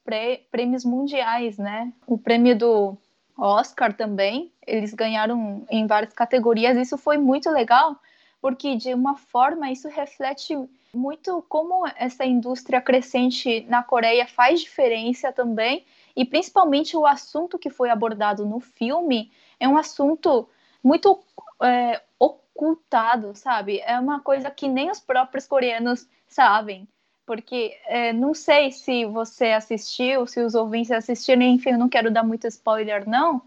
prêmios mundiais, né? O prêmio do Oscar também, eles ganharam em várias categorias. Isso foi muito legal, porque de uma forma isso reflete muito como essa indústria crescente na Coreia faz diferença também, e principalmente o assunto que foi abordado no filme é um assunto muito é, ocultado, sabe? É uma coisa que nem os próprios coreanos sabem porque é, não sei se você assistiu, se os ouvintes assistiram, enfim, eu não quero dar muito spoiler, não,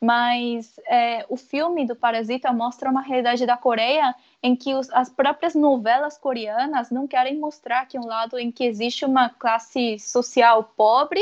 mas é, o filme do Parasita mostra uma realidade da Coreia em que os, as próprias novelas coreanas não querem mostrar que um lado em que existe uma classe social pobre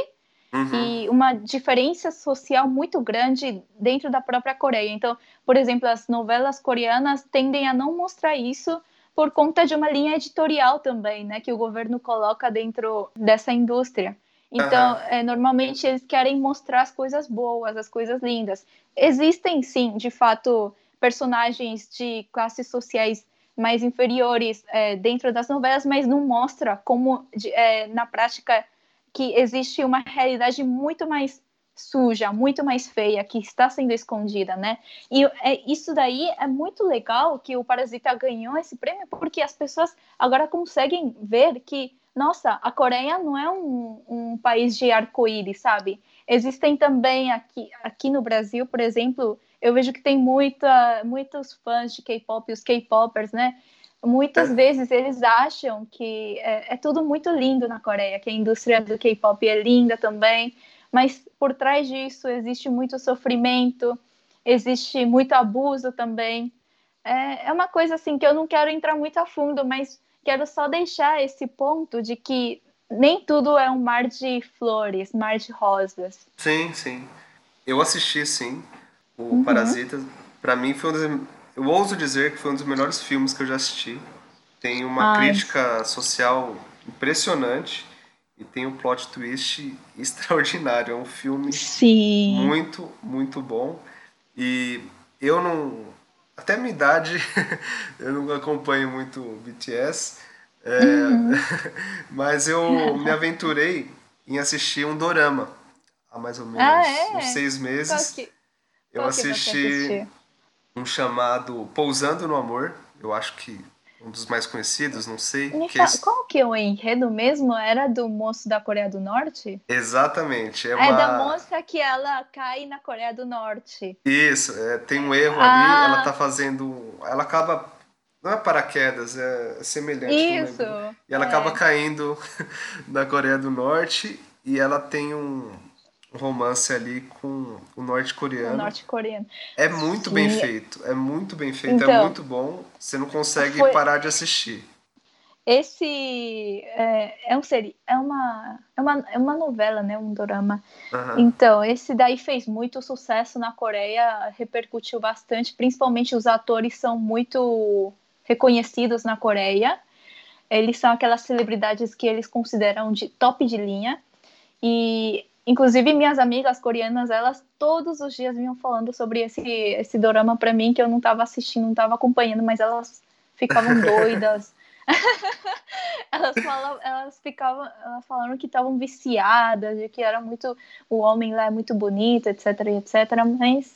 uhum. e uma diferença social muito grande dentro da própria Coreia. Então, por exemplo, as novelas coreanas tendem a não mostrar isso por conta de uma linha editorial também, né, que o governo coloca dentro dessa indústria. Então, uhum. é, normalmente eles querem mostrar as coisas boas, as coisas lindas. Existem, sim, de fato, personagens de classes sociais mais inferiores é, dentro das novelas, mas não mostra como, de, é, na prática, que existe uma realidade muito mais suja, muito mais feia, que está sendo escondida, né? E é, isso daí é muito legal que o Parasita ganhou esse prêmio, porque as pessoas agora conseguem ver que, nossa, a Coreia não é um, um país de arco-íris, sabe? Existem também aqui, aqui no Brasil, por exemplo, eu vejo que tem muita, muitos fãs de K-pop, os K-popers, né? Muitas é. vezes eles acham que é, é tudo muito lindo na Coreia, que a indústria do K-pop é linda também, mas por trás disso existe muito sofrimento, existe muito abuso também. É, é uma coisa assim que eu não quero entrar muito a fundo, mas quero só deixar esse ponto de que nem tudo é um mar de flores, mar de rosas. Sim, sim. Eu assisti, sim, o uhum. Parasita. Para mim foi um dos... Eu ouso dizer que foi um dos melhores filmes que eu já assisti. Tem uma Ai. crítica social impressionante e tem um plot twist extraordinário. É um filme Sim. muito, muito bom. E eu não. Até minha idade, eu não acompanho muito BTS, é, uhum. mas eu me aventurei em assistir um dorama há mais ou menos ah, é? uns seis meses. Que, eu assisti um chamado Pousando no Amor. Eu acho que um dos mais conhecidos, não sei. Que é esse... Qual que é o enredo mesmo? Era do moço da Coreia do Norte? Exatamente. É, é uma... da moça que ela cai na Coreia do Norte. Isso, é, tem um erro ah. ali, ela tá fazendo. Ela acaba. Não é paraquedas, é semelhante. Isso. E ela é. acaba caindo na Coreia do Norte e ela tem um romance ali com o norte-coreano. norte-coreano. É muito Sim. bem feito, é muito bem feito, é então, é muito bom. Você não consegue foi... parar de assistir. Esse é, é um seri, é uma, é uma é uma novela, né, um drama. Uhum. Então esse daí fez muito sucesso na Coreia, repercutiu bastante, principalmente os atores são muito reconhecidos na Coreia. Eles são aquelas celebridades que eles consideram de top de linha. E Inclusive, minhas amigas coreanas, elas todos os dias vinham falando sobre esse, esse dorama para mim, que eu não estava assistindo, não estava acompanhando, mas elas ficavam doidas. elas, falam, elas ficavam, elas falaram que estavam viciadas, de que era muito, o homem lá é muito bonito, etc, etc, mas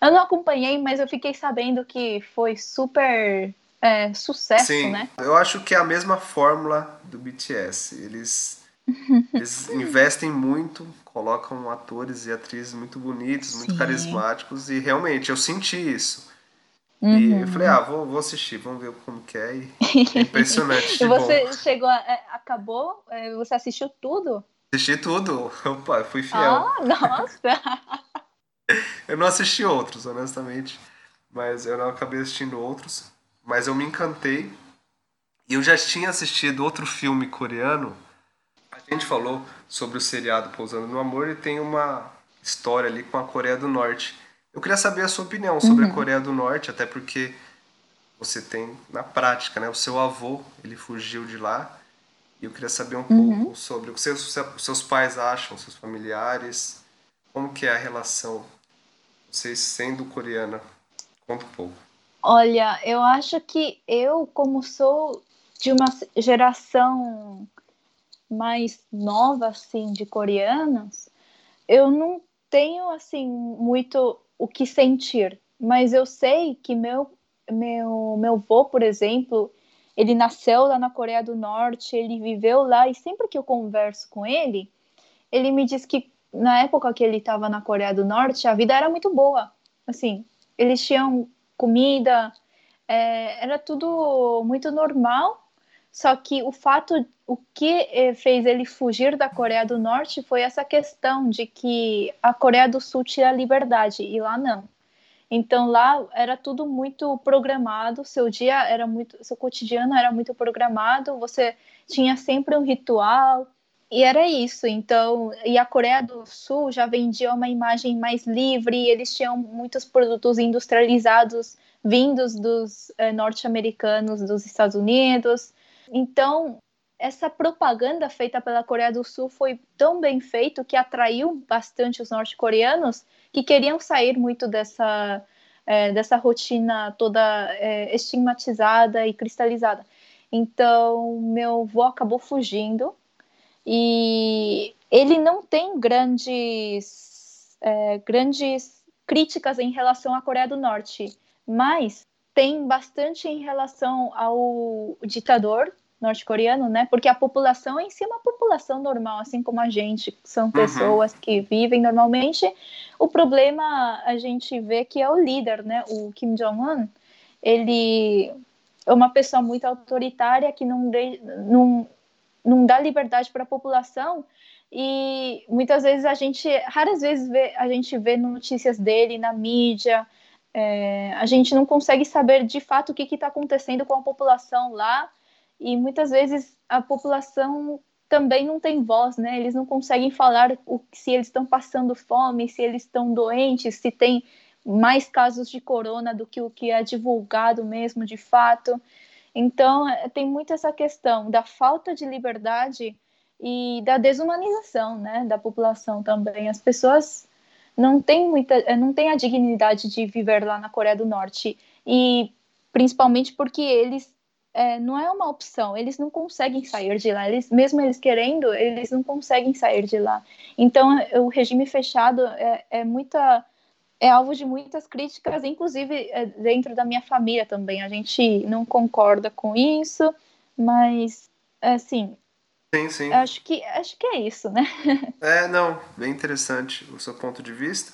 eu não acompanhei, mas eu fiquei sabendo que foi super é, sucesso, Sim, né? Eu acho que é a mesma fórmula do BTS. Eles eles investem muito, colocam atores e atrizes muito bonitos, muito Sim. carismáticos, e realmente eu senti isso. Uhum. E eu falei, ah, vou, vou assistir, vamos ver como que é. E é impressionante. e você bom. chegou, a, é, acabou? É, você assistiu tudo? Assisti tudo. Opa, fui fiel. Ah, nossa! eu não assisti outros, honestamente. Mas eu não acabei assistindo outros. Mas eu me encantei. E eu já tinha assistido outro filme coreano a gente falou sobre o seriado Pousando no Amor e tem uma história ali com a Coreia do Norte. Eu queria saber a sua opinião sobre uhum. a Coreia do Norte, até porque você tem na prática, né? O seu avô, ele fugiu de lá. E eu queria saber um uhum. pouco sobre o que seus, seus pais acham, seus familiares, como que é a relação, vocês sendo coreana. Conta um pouco. Olha, eu acho que eu, como sou de uma geração mais nova assim de coreanas, eu não tenho assim muito o que sentir, mas eu sei que meu meu meu avô, por exemplo, ele nasceu lá na Coreia do Norte, ele viveu lá e sempre que eu converso com ele, ele me diz que na época que ele estava na Coreia do Norte, a vida era muito boa. Assim, eles tinham comida, é, era tudo muito normal só que o fato, o que eh, fez ele fugir da Coreia do Norte foi essa questão de que a Coreia do Sul tinha liberdade e lá não. Então lá era tudo muito programado, seu dia era muito, seu cotidiano era muito programado, você tinha sempre um ritual e era isso. Então, e a Coreia do Sul já vendia uma imagem mais livre, eles tinham muitos produtos industrializados vindos dos eh, norte-americanos, dos Estados Unidos. Então, essa propaganda feita pela Coreia do Sul foi tão bem feito que atraiu bastante os norte-coreanos que queriam sair muito dessa é, dessa rotina toda é, estigmatizada e cristalizada. Então, meu avô acabou fugindo e ele não tem grandes, é, grandes críticas em relação à Coreia do Norte, mas tem bastante em relação ao ditador norte-coreano, né? Porque a população em si é uma população normal, assim como a gente, são uhum. pessoas uhum. que vivem normalmente. O problema a gente vê que é o líder, né? O Kim Jong-un, ele é uma pessoa muito autoritária que não, de, não, não dá liberdade para a população e muitas vezes a gente, raras vezes vê, a gente vê notícias dele na mídia, é, a gente não consegue saber de fato o que está acontecendo com a população lá e muitas vezes a população também não tem voz, né? Eles não conseguem falar o, se eles estão passando fome, se eles estão doentes, se tem mais casos de corona do que o que é divulgado mesmo de fato. Então, é, tem muito essa questão da falta de liberdade e da desumanização, né, da população também. As pessoas não têm muita, é, não têm a dignidade de viver lá na Coreia do Norte e principalmente porque eles é, não é uma opção, eles não conseguem sair de lá, eles, mesmo eles querendo, eles não conseguem sair de lá. Então, o regime fechado é, é muita é alvo de muitas críticas, inclusive é, dentro da minha família também. A gente não concorda com isso, mas assim. Sim, sim. Acho que, acho que é isso, né? É, não, bem interessante o seu ponto de vista.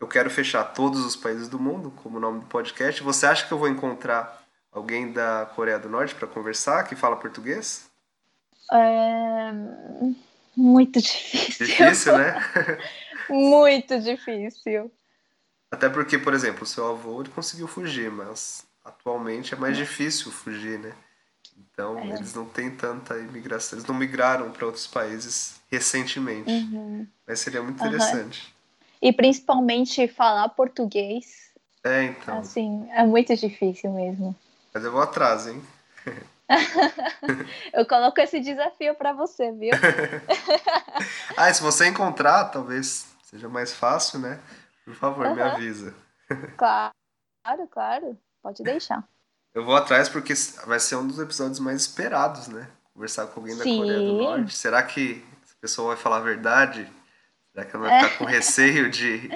Eu quero fechar todos os países do mundo, como o nome do podcast. Você acha que eu vou encontrar alguém da Coreia do Norte para conversar que fala português? É... Muito difícil. Difícil, né? Muito difícil. Até porque, por exemplo, o seu avô ele conseguiu fugir, mas atualmente é mais é. difícil fugir, né? Então, é. eles não têm tanta imigração, eles não migraram para outros países recentemente. Uhum. Mas seria muito interessante. Uhum. E principalmente falar português. É, então. Assim, é muito difícil mesmo. Mas eu vou atrás, hein? eu coloco esse desafio para você, viu? ah, se você encontrar, talvez seja mais fácil, né? Por favor, uhum. me avisa. Claro, claro. Pode deixar. Eu vou atrás porque vai ser um dos episódios mais esperados, né? Conversar com alguém da Sim. Coreia do Norte. Será que essa pessoa vai falar a verdade? Será que ela vai ficar com receio de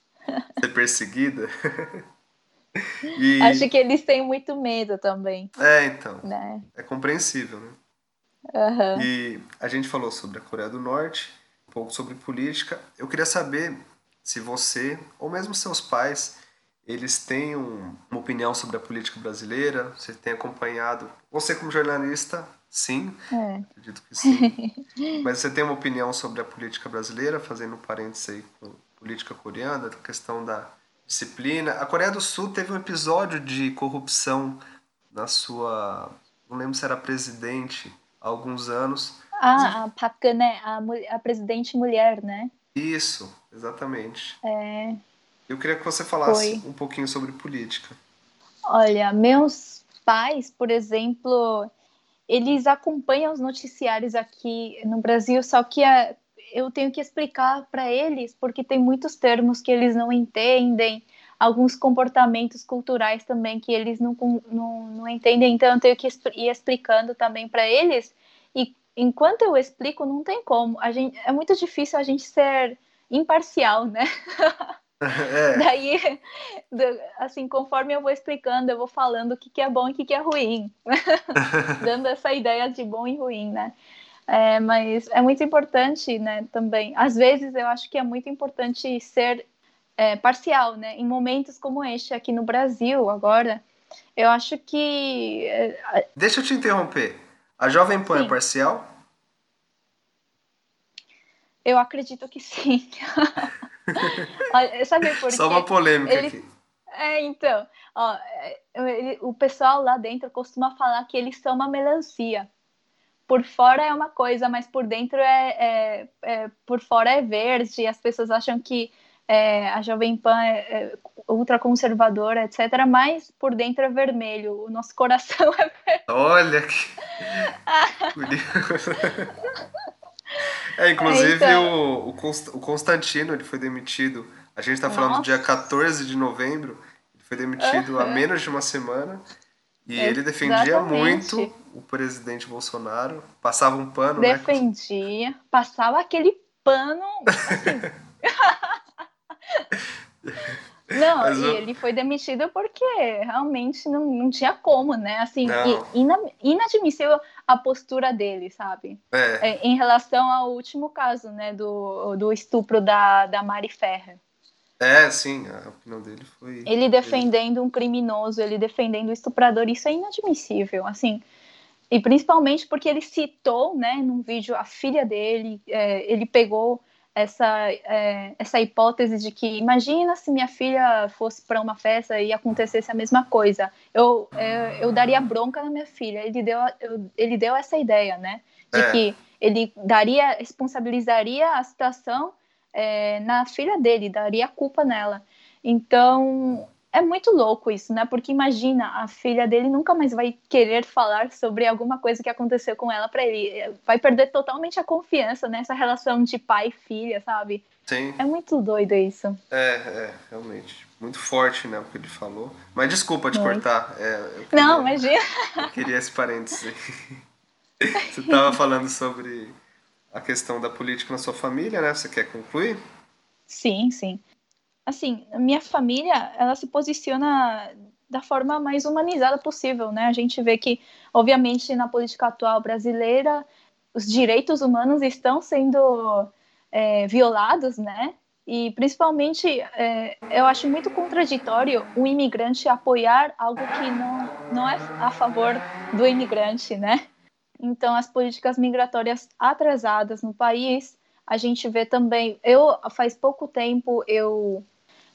ser perseguida? e... Acho que eles têm muito medo também. É, então. Né? É compreensível, né? Uhum. E a gente falou sobre a Coreia do Norte, um pouco sobre política. Eu queria saber se você, ou mesmo seus pais, eles têm uma opinião sobre a política brasileira, você tem acompanhado, você como jornalista, sim, é. acredito que sim, mas você tem uma opinião sobre a política brasileira, fazendo um parênteses aí com política coreana, a questão da disciplina. A Coreia do Sul teve um episódio de corrupção na sua, não lembro se era presidente, há alguns anos. Ah, a Park a, a presidente mulher, né? Isso, exatamente. É. Eu queria que você falasse Foi. um pouquinho sobre política. Olha, meus pais, por exemplo, eles acompanham os noticiários aqui no Brasil, só que a, eu tenho que explicar para eles, porque tem muitos termos que eles não entendem, alguns comportamentos culturais também que eles não, não, não entendem, então eu tenho que ir explicando também para eles enquanto eu explico, não tem como. A gente, é muito difícil a gente ser imparcial, né? É. Daí, assim, conforme eu vou explicando, eu vou falando o que, que é bom e o que, que é ruim, dando essa ideia de bom e ruim, né? É, mas é muito importante, né, também. Às vezes eu acho que é muito importante ser é, parcial, né? Em momentos como este aqui no Brasil, agora, eu acho que. É, Deixa eu te interromper. A Jovem Pan é sim. é parcial? Eu acredito que sim. Sabe por? Só uma polêmica ele... aqui. É, então, ó, é, ele, o pessoal lá dentro costuma falar que eles são uma melancia. Por fora é uma coisa, mas por dentro é, é, é por fora é verde. As pessoas acham que é, a Jovem Pan é, é ultraconservadora, etc. Mas por dentro é vermelho. O nosso coração é vermelho. Olha que curioso. É, inclusive então... o, o Constantino ele foi demitido. A gente está falando do dia 14 de novembro. Ele foi demitido há Aham. menos de uma semana. E ele defendia Exatamente. muito o presidente Bolsonaro, passava um pano, né? Defendia, passava aquele pano. assim. Não, Mas e ele foi demitido porque realmente não, não tinha como, né? Assim, e ina- inadmissível a postura dele, sabe? É, É, em relação ao último caso, né, do, do estupro da, da Mari Ferrer. é, sim, a opinião dele foi. Ele defendendo um criminoso, ele defendendo o estuprador, isso é inadmissível, assim. E principalmente porque ele citou, né, num vídeo a filha dele, é, ele pegou essa, é, essa hipótese de que imagina se minha filha fosse para uma festa e acontecesse a mesma coisa, eu, é, eu daria bronca na minha filha. Ele deu, eu- ele deu essa ideia, né, de É. que ele daria, responsabilizaria a situação é, na filha dele, daria culpa nela. Então, é muito louco isso, né? Porque imagina, a filha dele nunca mais vai querer falar sobre alguma coisa que aconteceu com ela para ele. Vai perder totalmente a confiança nessa relação de pai e filha, sabe? Sim, É muito doido isso. é, é, realmente. Muito forte, né, o que ele falou. Mas desculpa te Muito. cortar. é, queria- Não, imagina. Eu queria esse parênteses. Você estava falando sobre a questão da política na sua família, né? Você quer concluir? Sim, sim. Assim, minha família, ela se posiciona da forma mais humanizada possível, né? A gente vê que, obviamente, na política atual brasileira, os direitos humanos estão sendo é, violados, né? E, principalmente, é, eu acho muito contraditório o imigrante apoiar algo que não, não é a favor do imigrante, né? Então, as políticas migratórias atrasadas no país, a gente vê também. Eu, faz pouco tempo, eu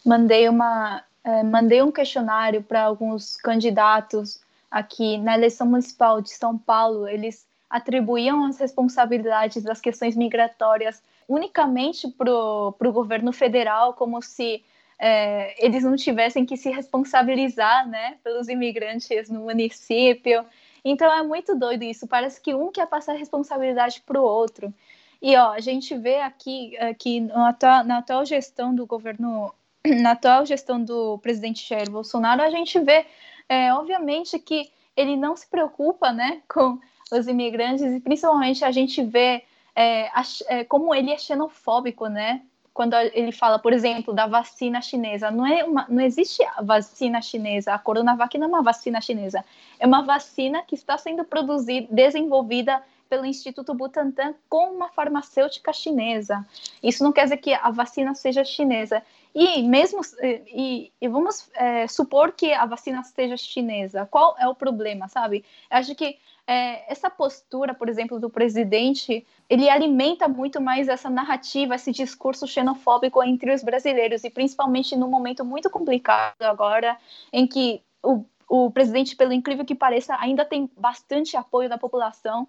mandei, uma, eh, mandei um questionário para alguns candidatos aqui na eleição municipal de São Paulo. Eles atribuíam as responsabilidades das questões migratórias unicamente para o governo federal, como se eh, eles não tivessem que se responsabilizar né, pelos imigrantes no município. Então é muito doido isso. Parece que um quer passar responsabilidade para o outro. E ó, a gente vê aqui que na atual, na atual gestão do governo, na atual gestão do presidente Jair Bolsonaro, a gente vê, eh, obviamente, que ele não se preocupa, né, com os imigrantes e principalmente a gente vê eh, a- eh, como ele é xenofóbico, né? Quando ele fala, por exemplo, da vacina chinesa, não é uma, não existe vacina chinesa, a Coronavac não é uma vacina chinesa, é uma vacina que está sendo produzida, desenvolvida pelo Instituto Butantan com uma farmacêutica chinesa. Isso não quer dizer que a vacina seja chinesa. E mesmo e, e vamos é, supor que a vacina seja chinesa, qual é o problema, sabe? Eu acho que é, essa postura, por exemplo, do presidente, ele alimenta muito mais essa narrativa, esse discurso xenofóbico entre os brasileiros e principalmente num momento muito complicado agora, em que o, o presidente, pelo incrível que pareça, ainda tem bastante apoio da população.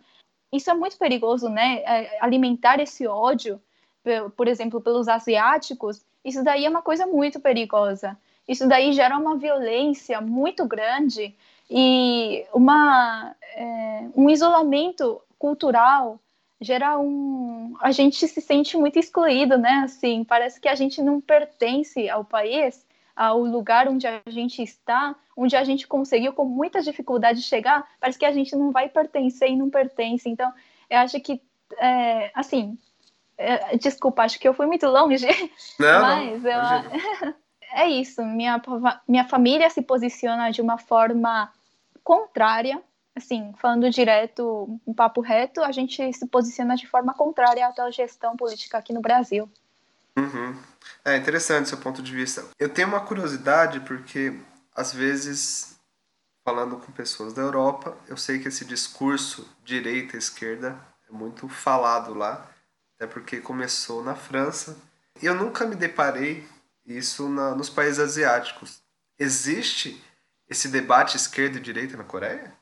Isso é muito perigoso, né? É, alimentar esse ódio, por exemplo, pelos asiáticos, isso daí é uma coisa muito perigosa. Isso daí gera uma violência muito grande e uma, é, um isolamento cultural gera um a gente se sente muito excluído né assim parece que a gente não pertence ao país ao lugar onde a gente está onde a gente conseguiu com muita dificuldade chegar parece que a gente não vai pertencer e não pertence então eu acho que é, assim é, desculpa acho que eu fui muito longe Não, mas eu, é isso. Minha, minha família se posiciona de uma forma contrária. Assim, falando direto, um papo reto, a gente se posiciona de forma contrária à atual gestão política aqui no Brasil. Uhum. É interessante seu ponto de vista. Eu tenho uma curiosidade porque, às vezes, falando com pessoas da Europa, eu sei que esse discurso direita-esquerda é muito falado lá, até porque começou na França. E eu nunca me deparei isso na, nos países asiáticos. Existe esse debate esquerda e direita na Coreia?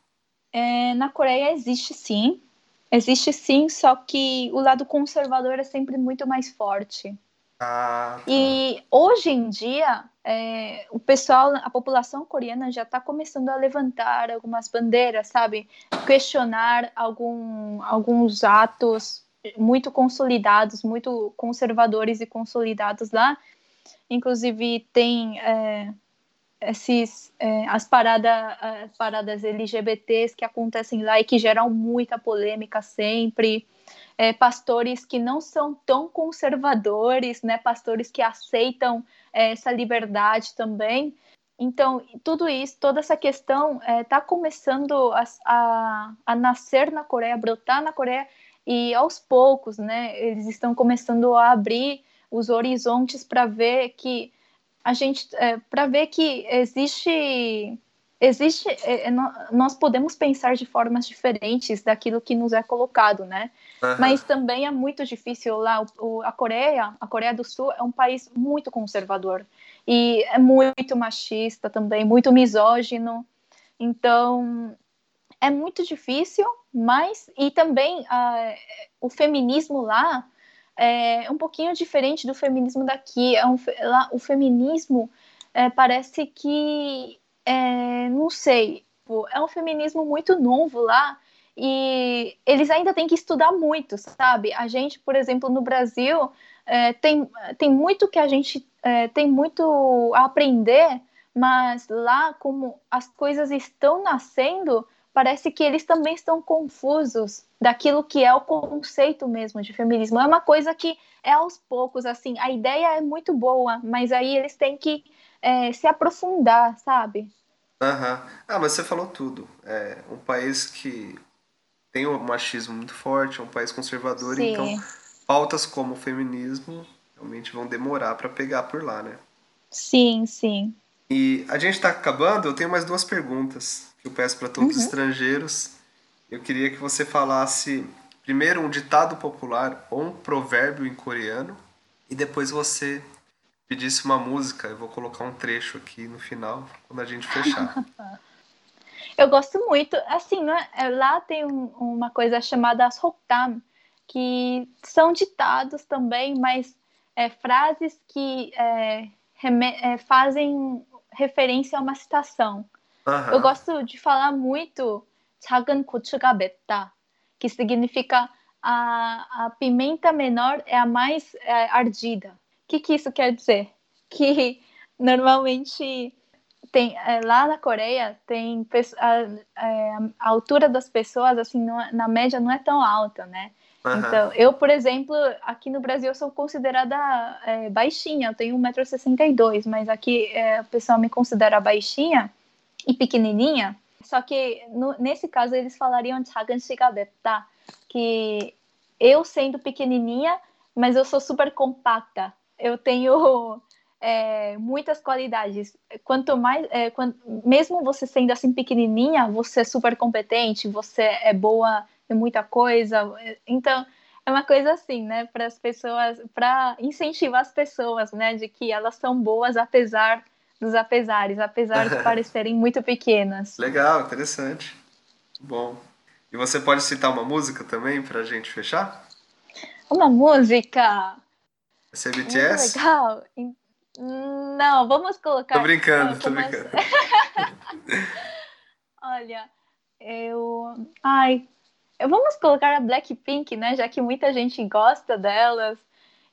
É, na Coreia existe sim, existe sim, só que o lado conservador é sempre muito mais forte. Ah, tá. E hoje em dia, é, o pessoal, a população coreana já está começando a levantar algumas bandeiras, sabe? Questionar algum, alguns atos muito consolidados, muito conservadores e consolidados lá. Inclusive, tem é, esses, é, as, parada, as paradas LGBTs que acontecem lá e que geram muita polêmica sempre. É, pastores que não são tão conservadores, né? Pastores que aceitam é, essa liberdade também. Então, tudo isso, toda essa questão está é, começando a, a, a, nascer na Coreia, brotar na Coreia, e aos poucos, né, eles estão começando a abrir os horizontes para ver que a gente, é, para ver que existe, existe, é, é nós podemos pensar de formas diferentes daquilo que nos é colocado, né? Uhum. Mas também é muito difícil lá. O, a Coreia, a Coreia do Sul é um país muito conservador e é muito machista também, muito misógino. Então é muito difícil, mas e também uh, o feminismo lá é um pouquinho diferente do feminismo daqui. É um, lá, o feminismo é, parece que é, não sei, é um feminismo muito novo lá e eles ainda têm que estudar muito, sabe? A gente, por exemplo, no Brasil é, tem, tem muito que a gente é, tem muito a aprender, mas lá como as coisas estão nascendo, parece que eles também estão confusos daquilo que é o conceito mesmo de feminismo. É uma coisa que é aos poucos, assim, a ideia é muito boa, mas aí eles têm que é, se aprofundar, sabe? Aham. Ah, mas você falou tudo. É um país que tem um machismo muito forte, é um país conservador, Sim. então pautas como o feminismo realmente vão demorar para pegar por lá, né? Sim, sim. E a gente está acabando, eu tenho mais duas perguntas que eu peço para todos uhum. os estrangeiros. Eu queria que você falasse primeiro um ditado popular ou um provérbio em coreano e depois você pedisse uma música. Eu vou colocar um trecho aqui no final quando a gente fechar. eu gosto muito, assim, né? lá tem um, uma coisa chamada Sokdam, que são ditados também, mas é, frases que é, é, fazem referência a uma citação. Uhum. Eu gosto de falar muito 작은 고추가 맵다, que significa a, a pimenta menor é a mais é, ardida. O que, que isso quer dizer? Que normalmente tem é, lá na Coreia tem a, é, a, altura das pessoas assim não, é, na média não é tão alta, né? Uhum. Então, eu, por exemplo, aqui no Brasil eu sou considerada é, baixinha, eu tenho 1,62m, mas aqui é, o pessoal me considera baixinha e pequenininha. Só que no, nesse caso eles falariam 작은 씨가 맵다, que eu sendo pequenininha, mas eu sou super compacta. Eu tenho é, muitas qualidades. Quanto mais, é, quando, mesmo você sendo assim pequenininha, você é super competente, você é boa em muita coisa. Então é uma coisa assim, né, para as pessoas, para incentivar as pessoas, né, de que elas são boas apesar dos apesares, apesar de parecerem muito pequenas. Legal, interessante. Bom. E você pode citar uma música também para a gente fechar? Uma música? Esse é BTS? legal. Não, vamos colocar. Tô brincando, tô brincando. Olha, eu. Ai, vamos colocar a Blackpink, né? Já que muita gente gosta delas.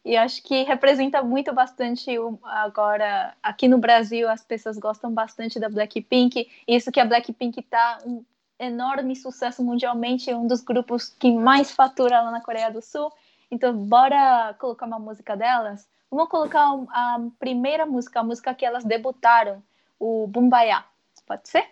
E acho que representa muito bastante agora aqui no Brasil as pessoas gostam bastante da Blackpink. Isso que a Blackpink está um enorme sucesso mundialmente, um dos grupos que mais fatura lá na Coreia do Sul. Então bora colocar uma música delas. Vamos colocar a primeira música, a música que elas debutaram, o Bumbaya. Pode ser?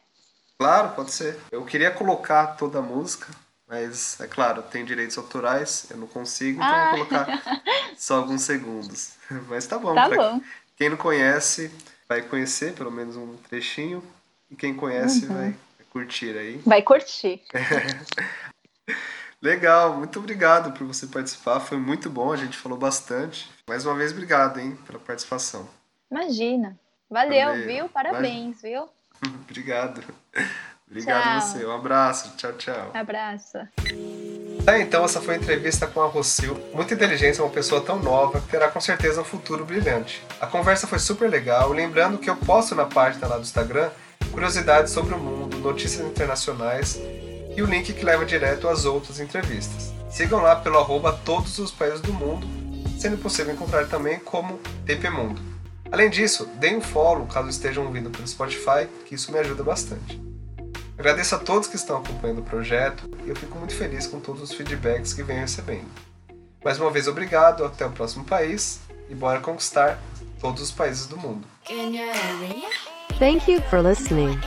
Claro, pode ser. Eu queria colocar toda a música, mas, é claro, tem direitos autorais, eu não consigo, então ah. vou colocar só alguns segundos. Mas tá bom. Tá bom. Quem não conhece, vai conhecer pelo menos um trechinho. E quem conhece, uhum. vai curtir aí. Vai curtir. Legal, muito obrigado por você participar. Foi muito bom, a gente falou bastante. Mais uma vez, obrigado, hein, pela participação. Imagina. Valeu, Valeu. viu? Parabéns, Valeu. viu? obrigado. Obrigado tchau. a você. Um abraço. Tchau, tchau. Abraço. É, então essa foi a entrevista com a Rosil. Muito inteligente, uma pessoa tão nova que terá com certeza um futuro brilhante. A conversa foi super legal, lembrando que eu posto na página lá do Instagram curiosidades sobre o mundo, notícias internacionais e o link que leva direto às outras entrevistas. Sigam lá pelo arroba todos os países do mundo, sendo possível encontrar também como TP Mundo. Além disso, deem um follow caso estejam ouvindo pelo Spotify, que isso me ajuda bastante. Agradeço a todos que estão acompanhando o projeto e eu fico muito feliz com todos os feedbacks que venho recebendo. Mais uma vez, obrigado, até o próximo país e bora conquistar todos os países do mundo. Thank you for listening.